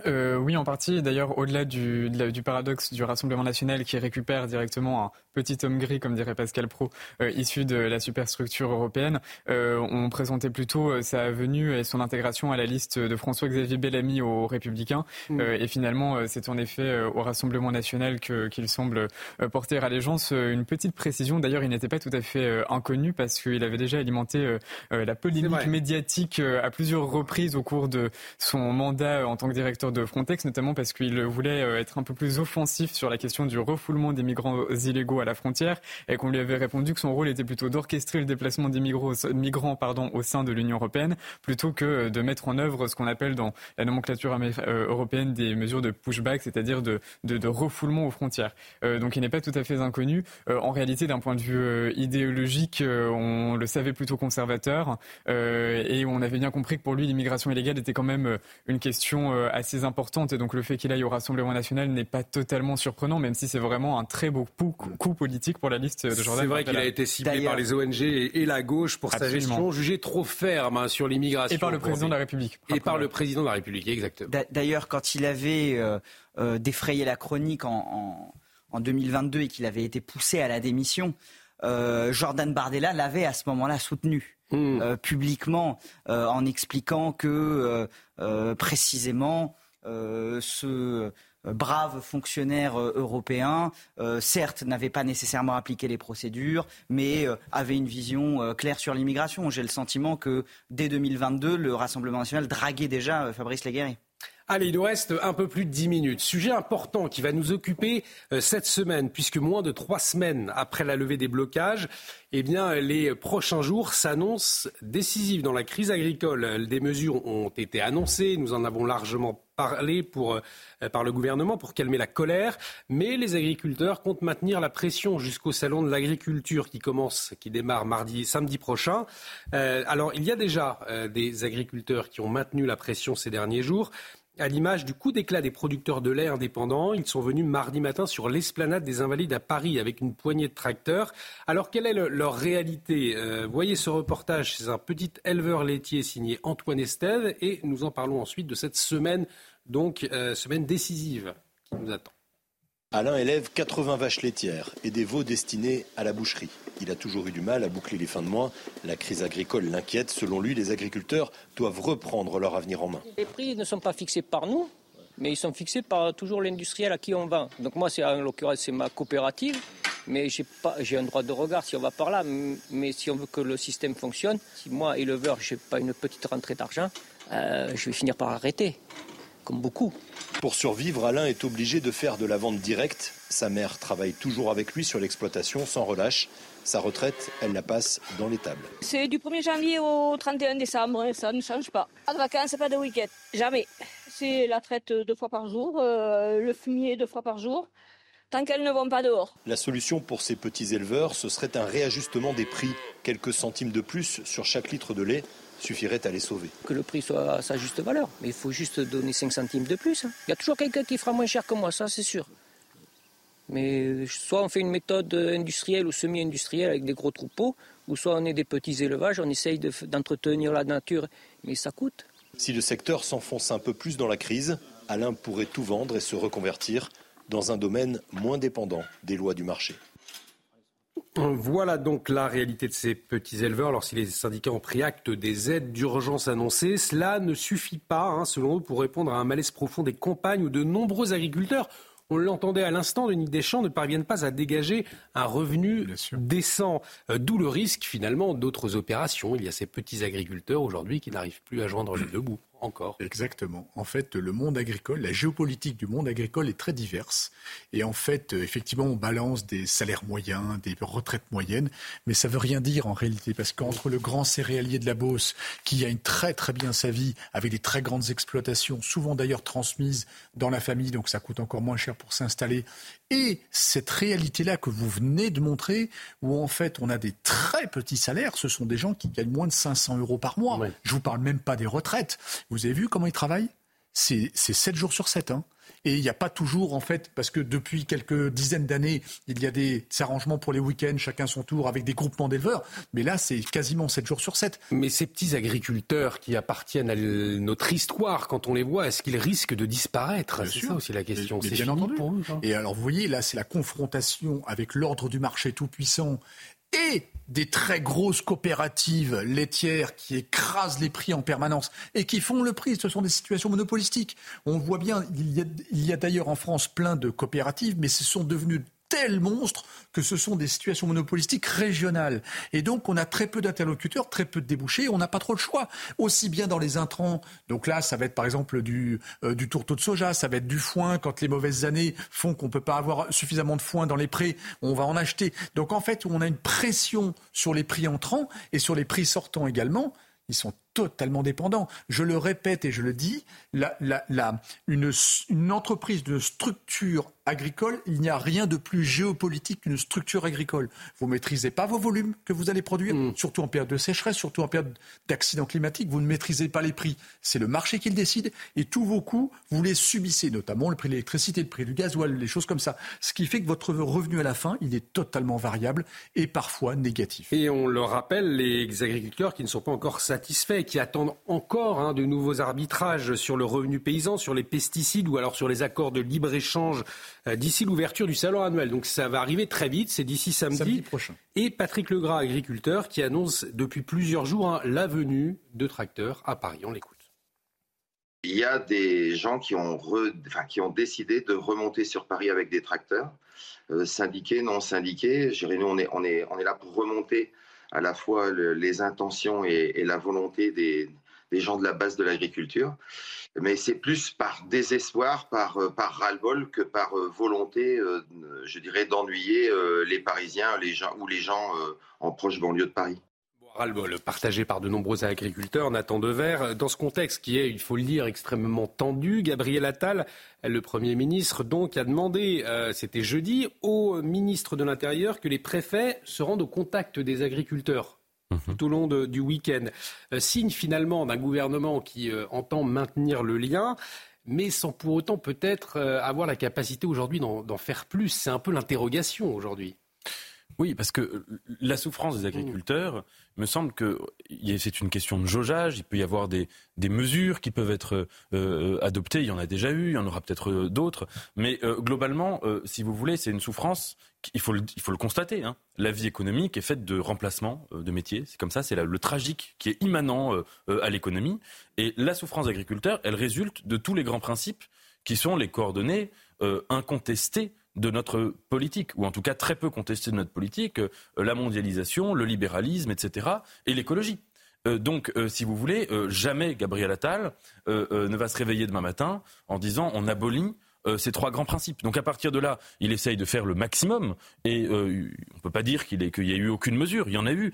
Euh, oui, en partie. D'ailleurs, au-delà du, du, paradoxe du Rassemblement national qui récupère directement un petit homme gris, comme dirait Pascal Pro, euh, issu de la superstructure européenne, euh, on présentait plutôt sa venue et son intégration à la liste de François-Xavier Bellamy aux Républicains. Mm. et finalement, c'est en effet au Rassemblement national qu'il semble porter allégeance. Une petite précision, d'ailleurs, il n'était pas tout à fait inconnu parce qu'il avait déjà alimenté la polémique médiatique à plusieurs reprises au cours de son mandat en tant que directeur de Frontex, notamment parce qu'il voulait euh, être un peu plus offensif sur la question du refoulement des migrants illégaux à la frontière et qu'on lui avait répondu que son rôle était plutôt d'orchestrer le déplacement des migrants, pardon, au sein de l'Union européenne plutôt que de mettre en œuvre ce qu'on appelle dans la nomenclature euh, européenne des mesures de pushback, c'est-à-dire de, de, refoulement aux frontières. Euh, donc il n'est pas tout à fait inconnu. en réalité, d'un point de vue idéologique, on le savait plutôt conservateur et on avait bien compris que pour lui, l'immigration illégale était quand même une question assez importante et donc le fait qu'il aille au Rassemblement national n'est pas totalement surprenant, même si c'est vraiment un très beau coup, politique pour la liste de Jordan. C'est vrai qu'il a été ciblé par les ONG et, la gauche pour sa gestion jugée trop ferme hein, sur l'immigration. Et par le président de la République. Et par le président de la République, exactement. D'ailleurs, quand il avait euh, euh, défrayé la chronique en, en, 2022 et qu'il avait été poussé à la démission, euh, Jordan Bardella l'avait à ce moment-là soutenu. Hmm. publiquement en expliquant que précisément euh, ce euh, brave fonctionnaire euh, européen, certes, n'avait pas nécessairement appliqué les procédures, mais avait une vision claire sur l'immigration. J'ai le sentiment que dès 2022, le Rassemblement national draguait déjà Fabrice Léguéry. Allez, il nous reste un peu plus de 10 minutes. Sujet important qui va nous occuper euh, cette semaine, puisque moins de trois semaines après la levée des blocages, eh les prochains jours s'annoncent décisifs dans la crise agricole. Des mesures ont été annoncées, nous en avons largement parlé euh, par le gouvernement pour calmer la colère, mais les agriculteurs comptent maintenir la pression jusqu'au salon de l'agriculture qui commence, qui démarre mardi, samedi prochain. Euh, alors, il y a déjà des agriculteurs qui ont maintenu la pression ces derniers jours à l'image du coup d'éclat des producteurs de lait indépendants. Ils sont venus mardi matin sur l'esplanade des Invalides à Paris avec une poignée de tracteurs. Alors, quelle est leur réalité? Euh, Voyez ce reportage c'est un petit éleveur laitier signé Antoine Estève et nous en parlons ensuite de cette semaine, donc euh, semaine décisive qui nous attend. Alain élève 80 vaches laitières et des veaux destinés à la boucherie. Il a toujours eu du mal à boucler les fins de mois. La crise agricole l'inquiète. Selon lui, les agriculteurs doivent reprendre leur avenir en main. Les prix ne sont pas fixés par nous, mais ils sont fixés par toujours l'industriel à qui on vend. Donc moi, c'est, en l'occurrence, c'est ma coopérative, mais j'ai, pas, j'ai un droit de regard si on va par là. Mais si on veut que le système fonctionne, si moi, éleveur, je n'ai pas une petite rentrée d'argent, euh, je vais finir par arrêter comme beaucoup. Pour survivre, Alain est obligé de faire de la vente directe. Sa mère travaille toujours avec lui sur l'exploitation sans relâche. Sa retraite, elle la passe dans les tables. C'est du 1er janvier au 31 décembre, ça ne change pas. Pas de vacances, pas de week-end, jamais. C'est la traite deux fois par jour, euh, le fumier deux fois par jour, tant qu'elles ne vont pas dehors. La solution pour ces petits éleveurs, ce serait un réajustement des prix, quelques centimes de plus sur chaque litre de lait suffirait à les sauver. Que le prix soit à sa juste valeur, mais il faut juste donner 5 centimes de plus. Hein. Il y a toujours quelqu'un qui fera moins cher que moi, ça c'est sûr. Mais soit on fait une méthode industrielle ou semi-industrielle avec des gros troupeaux, ou soit on est des petits élevages, on essaye d'entretenir la nature, mais ça coûte. Si le secteur s'enfonce un peu plus dans la crise, Alain pourrait tout vendre et se reconvertir dans un domaine moins dépendant des lois du marché. Voilà donc la réalité de ces petits éleveurs. Alors si les syndicats ont pris acte des aides d'urgence annoncées, cela ne suffit pas, hein, selon eux, pour répondre à un malaise profond des campagnes où de nombreux agriculteurs on l'entendait à l'instant, Denis Deschamps ne parviennent pas à dégager un revenu décent. Euh, d'où le risque finalement d'autres opérations. Il y a ces petits agriculteurs aujourd'hui qui n'arrivent plus à joindre les deux bouts. Exactement. En fait, le monde agricole, la géopolitique du monde agricole est très diverse. Et en fait, euh, effectivement, on balance des salaires moyens, des retraites moyennes, mais ça veut rien dire en réalité, parce qu'entre le grand céréalier de la Beauce, qui a une très très bien sa vie, avec des très grandes exploitations, souvent d'ailleurs transmises dans la famille, donc ça coûte encore moins cher pour s'installer, et cette réalité-là que vous venez de montrer, où en fait on a des très petits salaires, ce sont des gens qui gagnent moins de 500 euros par mois. Je vous parle même pas des retraites. Vous avez vu comment ils travaillent? C'est 7 jours sur 7. Hein. Et il n'y a pas toujours, en fait, parce que depuis quelques dizaines d'années, il y a des arrangements pour les week-ends, chacun son tour, avec des groupements d'éleveurs. Mais là, c'est quasiment 7 jours sur 7. Mais ces petits agriculteurs qui appartiennent à notre histoire, quand on les voit, est-ce qu'ils risquent de disparaître? C'est ça aussi la question. C'est bien entendu. Et alors, vous voyez, là, c'est la confrontation avec l'ordre du marché tout-puissant et des très grosses coopératives laitières qui écrasent les prix en permanence et qui font le prix. Ce sont des situations monopolistiques. On voit bien, il y a, d'ailleurs en France plein de coopératives, mais ce sont devenus tels monstres que ce sont des situations monopolistiques régionales. Et donc, on a très peu d'interlocuteurs, très peu de débouchés, on n'a pas trop le choix. Aussi bien dans les intrants, donc là, ça va être par exemple du, euh, du tourteau de soja, ça va être du foin, quand les mauvaises années font qu'on ne peut pas avoir suffisamment de foin dans les prés, on va en acheter. Donc en fait, on a une pression sur les prix entrants et sur les prix sortants également. Ils sont totalement dépendants. Je le répète et je le dis, la, une, une entreprise de structure agricole, il n'y a rien de plus géopolitique qu'une structure agricole. Vous ne maîtrisez pas vos volumes que vous allez produire, mm. surtout en période de sécheresse, surtout en période d'accident climatique. Vous ne maîtrisez pas les prix. C'est le marché qui le décide. Et tous vos coûts, vous les subissez, notamment le prix de l'électricité, le prix du gasoil, les choses comme ça. Ce qui fait que votre revenu à la fin, il est totalement variable et parfois négatif. Et on le rappelle, les agriculteurs qui ne sont pas encore satisfaits, qui attendent encore hein, de nouveaux arbitrages sur le revenu paysan, sur les pesticides ou alors sur les accords de libre-échange euh, d'ici l'ouverture du salon annuel. Donc ça va arriver très vite, c'est d'ici samedi. prochain. Et Patrick Legras, agriculteur, qui annonce depuis plusieurs jours hein, la venue de tracteurs à Paris. On l'écoute. Il y a des gens qui ont, qui ont décidé de remonter sur Paris avec des tracteurs, euh, syndiqués, non syndiqués. Nous, on est, on, est, on est là pour remonter à la fois les intentions et, la volonté des, gens de la base de l'agriculture. Mais c'est plus par désespoir, par, euh, par ras-le-bol que par euh, volonté, euh, je dirais, d'ennuyer les Parisiens les gens, ou les gens en proche banlieue de Paris ras-le-bol partagé par de nombreux agriculteurs. Nathan Dever, dans ce contexte qui est, il faut le dire, extrêmement tendu, Gabriel Attal, le Premier ministre, donc, a demandé, euh, c'était jeudi, au ministre de l'Intérieur que les préfets se rendent au contact des agriculteurs mhm. tout au long du week-end. Euh, signe finalement d'un gouvernement qui euh, entend maintenir le lien mais sans pour autant peut-être avoir la capacité aujourd'hui d'en faire plus. C'est un peu l'interrogation aujourd'hui. Oui, parce que la souffrance des agriculteurs, me semble que c'est une question de jaugeage. Il peut y avoir des, mesures qui peuvent être euh, adoptées. Il y en a déjà eu, il y en aura peut-être euh, d'autres. Mais euh, globalement, si vous voulez, c'est une souffrance. Il faut le, constater. Hein. La vie économique est faite de remplacement de métiers. C'est comme ça. C'est le tragique qui est immanent à l'économie. Et la souffrance des agriculteurs, elle résulte de tous les grands principes qui sont les coordonnées incontestées de notre politique, ou en tout cas très peu contesté de notre politique, euh, la mondialisation, le libéralisme, etc., et l'écologie. Euh, donc, euh, si vous voulez, jamais Gabriel Attal ne va se réveiller demain matin en disant on abolit ces trois grands principes. Donc à partir de là, il essaye de faire le maximum et on ne peut pas dire qu'il n'y ait eu aucune mesure. Il y en a eu.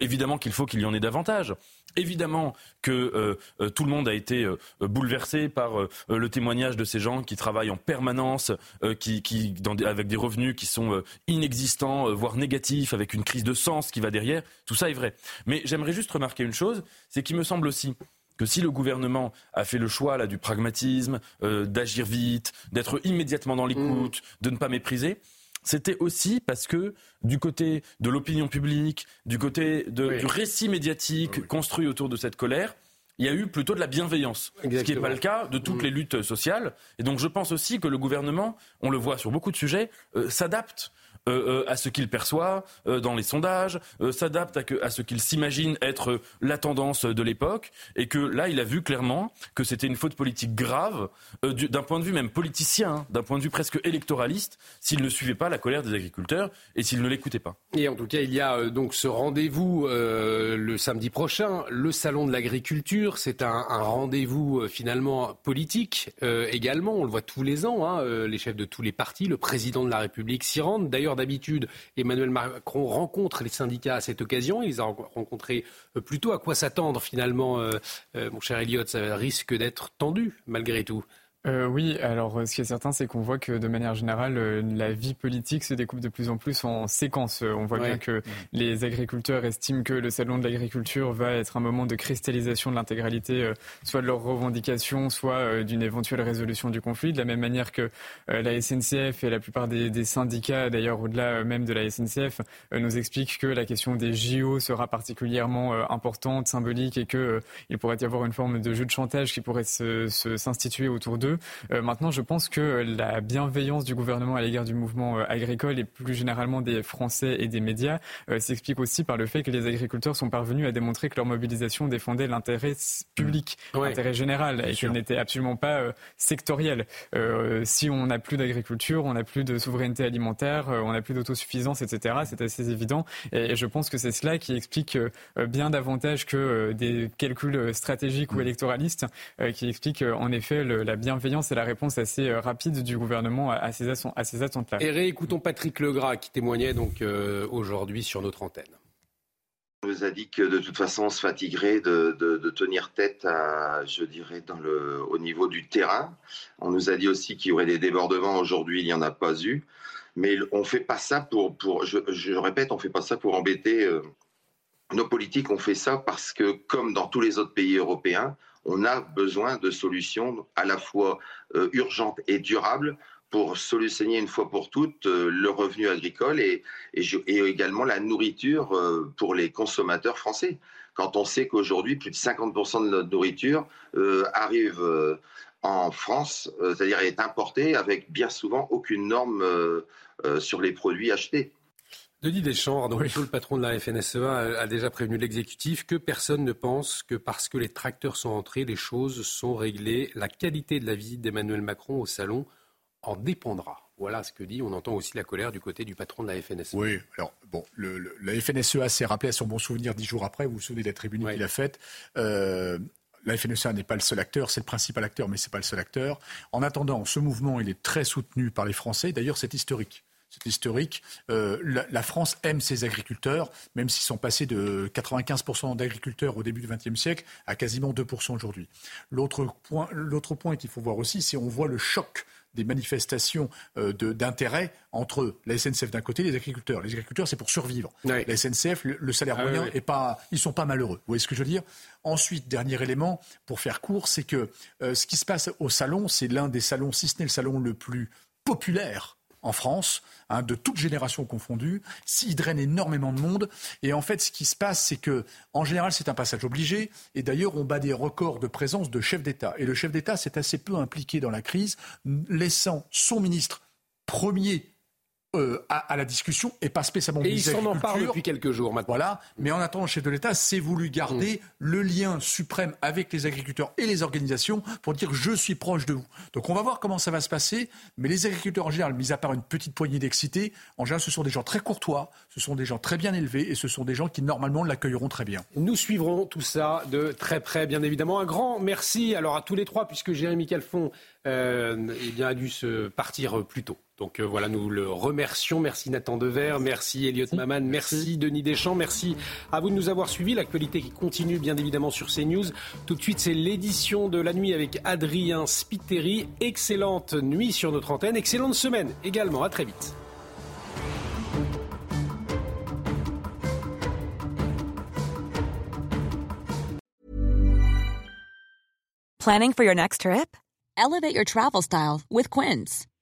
évidemment qu'il faut qu'il y en ait davantage. Évidemment que euh, euh, tout le monde a été euh, bouleversé par le témoignage de ces gens qui travaillent en permanence, qui, avec des revenus qui sont inexistants, voire négatifs, avec une crise de sens qui va derrière. Tout ça est vrai. Mais j'aimerais juste remarquer une chose, c'est qu'il me semble aussi que si le gouvernement a fait le choix là, du pragmatisme, d'agir vite, d'être immédiatement dans l'écoute, mmh. de ne pas mépriser, c'était aussi parce que du côté de l'opinion publique, du côté du récit médiatique construit autour de cette colère, il y a eu plutôt de la bienveillance, ce qui n'est pas le cas de toutes mm. les luttes sociales. Et donc je pense aussi que le gouvernement, on le voit sur beaucoup de sujets, euh, s'adapte euh, à ce qu'il perçoit dans les sondages, s'adapte à, à, ce qu'il s'imagine être la tendance de l'époque, et que là, il a vu clairement que c'était une faute politique grave, d'un point de vue même politicien, hein, d'un point de vue presque électoraliste, s'il ne suivait pas la colère des agriculteurs et s'il ne l'écoutait pas. Et en tout cas, il y a donc ce rendez-vous le samedi prochain, le salon de l'agriculture. C'est un, un rendez-vous finalement politique également. On le voit tous les ans. Hein, les chefs de tous les partis, le président de la République s'y rendent. D'ailleurs, d'habitude, Emmanuel Macron rencontre les syndicats à cette occasion. Il les a rencontrés euh, plutôt à quoi s'attendre finalement, euh, euh, mon cher Elliott? Ça risque d'être tendu malgré tout. Euh, oui, alors euh, ce qui est certain, c'est qu'on voit que de manière générale, euh, la vie politique se découpe de plus en plus en séquences. On voit bien que les agriculteurs estiment que le salon de l'agriculture va être un moment de cristallisation de l'intégralité, soit de leurs revendications, soit d'une éventuelle résolution du conflit. De la même manière que la SNCF et la plupart des, syndicats, d'ailleurs au-delà même de la SNCF, nous expliquent que la question des JO sera particulièrement importante, symbolique, et qu'il pourrait y avoir une forme de jeu de chantage qui pourrait s'instituer autour d'eux. Euh, maintenant, je pense que la bienveillance du gouvernement à l'égard du mouvement euh, agricole et plus généralement des Français et des médias euh, s'explique aussi par le fait que les agriculteurs sont parvenus à démontrer que leur mobilisation défendait l'intérêt public, l'intérêt général, et qu'elle n'était absolument pas sectorielle. si on n'a plus d'agriculture, on n'a plus de souveraineté alimentaire, on n'a plus d'autosuffisance, etc. C'est assez évident. Et, je pense que c'est cela qui explique bien davantage que des calculs stratégiques ou mm. électoralistes, qui explique en effet la bienveillance c'est la réponse assez euh, rapide du gouvernement à ces, à ces attentes-là. Et réécoutons Patrick Legras qui témoignait donc euh, aujourd'hui sur notre antenne. On nous a dit que de toute façon, on se fatiguerait de, tenir tête, à, je dirais, dans le, au niveau du terrain. On nous a dit aussi qu'il y aurait des débordements. Aujourd'hui, il n'y en a pas eu. Mais on fait pas ça pour, pour je, répète, on fait pas ça pour embêter euh, nos politiques. On fait ça parce que, comme dans tous les autres pays européens, on a besoin de solutions à la fois euh, urgentes et durables pour solutionner une fois pour toutes euh, le revenu agricole et, également la nourriture euh, pour les consommateurs français. Quand on sait qu'aujourd'hui, plus de 50% de notre nourriture arrive en France, c'est-à-dire est importée avec bien souvent aucune norme sur les produits achetés. Denis Deschamps, le patron de la FNSEA, a déjà prévenu l'exécutif que personne ne pense que parce que les tracteurs sont entrés, les choses sont réglées. La qualité de la visite d'Emmanuel Macron au salon en dépendra. Voilà ce que dit. On entend aussi la colère du côté du patron de la FNSEA. Oui, alors bon, la FNSEA s'est rappelé à son bon souvenir dix jours après. Vous vous souvenez de la tribune qu'il a faite. Euh, la FNSEA n'est pas le seul acteur, c'est le principal acteur, mais ce n'est pas le seul acteur. En attendant, ce mouvement, il est très soutenu par les Français. D'ailleurs, c'est historique c'est historique. Euh, la, France aime ses agriculteurs, même s'ils sont passés de 95% d'agriculteurs au début du XXe siècle à quasiment 2% aujourd'hui. L'autre point, l'autre point qu'il faut voir aussi, c'est on voit le choc des manifestations euh, d'intérêt entre la SNCF d'un côté et les agriculteurs. Les agriculteurs, c'est pour survivre. La SNCF, le, salaire ah moyen, est pas, ils sont pas malheureux. Vous voyez ce que je veux dire? Ensuite, dernier élément, pour faire court, c'est que euh, ce qui se passe au salon, c'est l'un des salons, si ce n'est le salon le plus populaire en France, hein, de toutes générations confondues. S'il draine énormément de monde. Et en fait, ce qui se passe, c'est que, en général, c'est un passage obligé. Et d'ailleurs, on bat des records de présence de chefs d'État. Et le chef d'État s'est assez peu impliqué dans la crise, laissant son ministre premier euh, à, la discussion et pas spécialement Et ils s'en en parlent depuis quelques jours maintenant. Voilà. Mais en attendant, le chef de l'État s'est voulu garder mm. le lien suprême avec les agriculteurs et les organisations pour dire je suis proche de vous. Donc on va voir comment ça va se passer. Mais les agriculteurs en général, mis à part une petite poignée d'excités, en général, ce sont des gens très courtois, ce sont des gens très bien élevés et ce sont des gens qui normalement l'accueilleront très bien. Nous suivrons tout ça de très près, bien évidemment. Un grand merci alors à tous les trois, puisque Jérémy Calfon euh, eh bien, a dû se partir plus tôt. Donc euh, voilà, nous le remercions. Merci Nathan Dever, merci Elliot Maman, merci. Denis Deschamps, merci à vous de nous avoir suivis. L'actualité qui continue bien évidemment sur CNews. Tout de suite, c'est l'édition de la nuit avec Adrien Spiteri. Excellente nuit sur notre antenne, excellente semaine également. À très vite. Planning for your next trip? Elevate your travel style with Quince.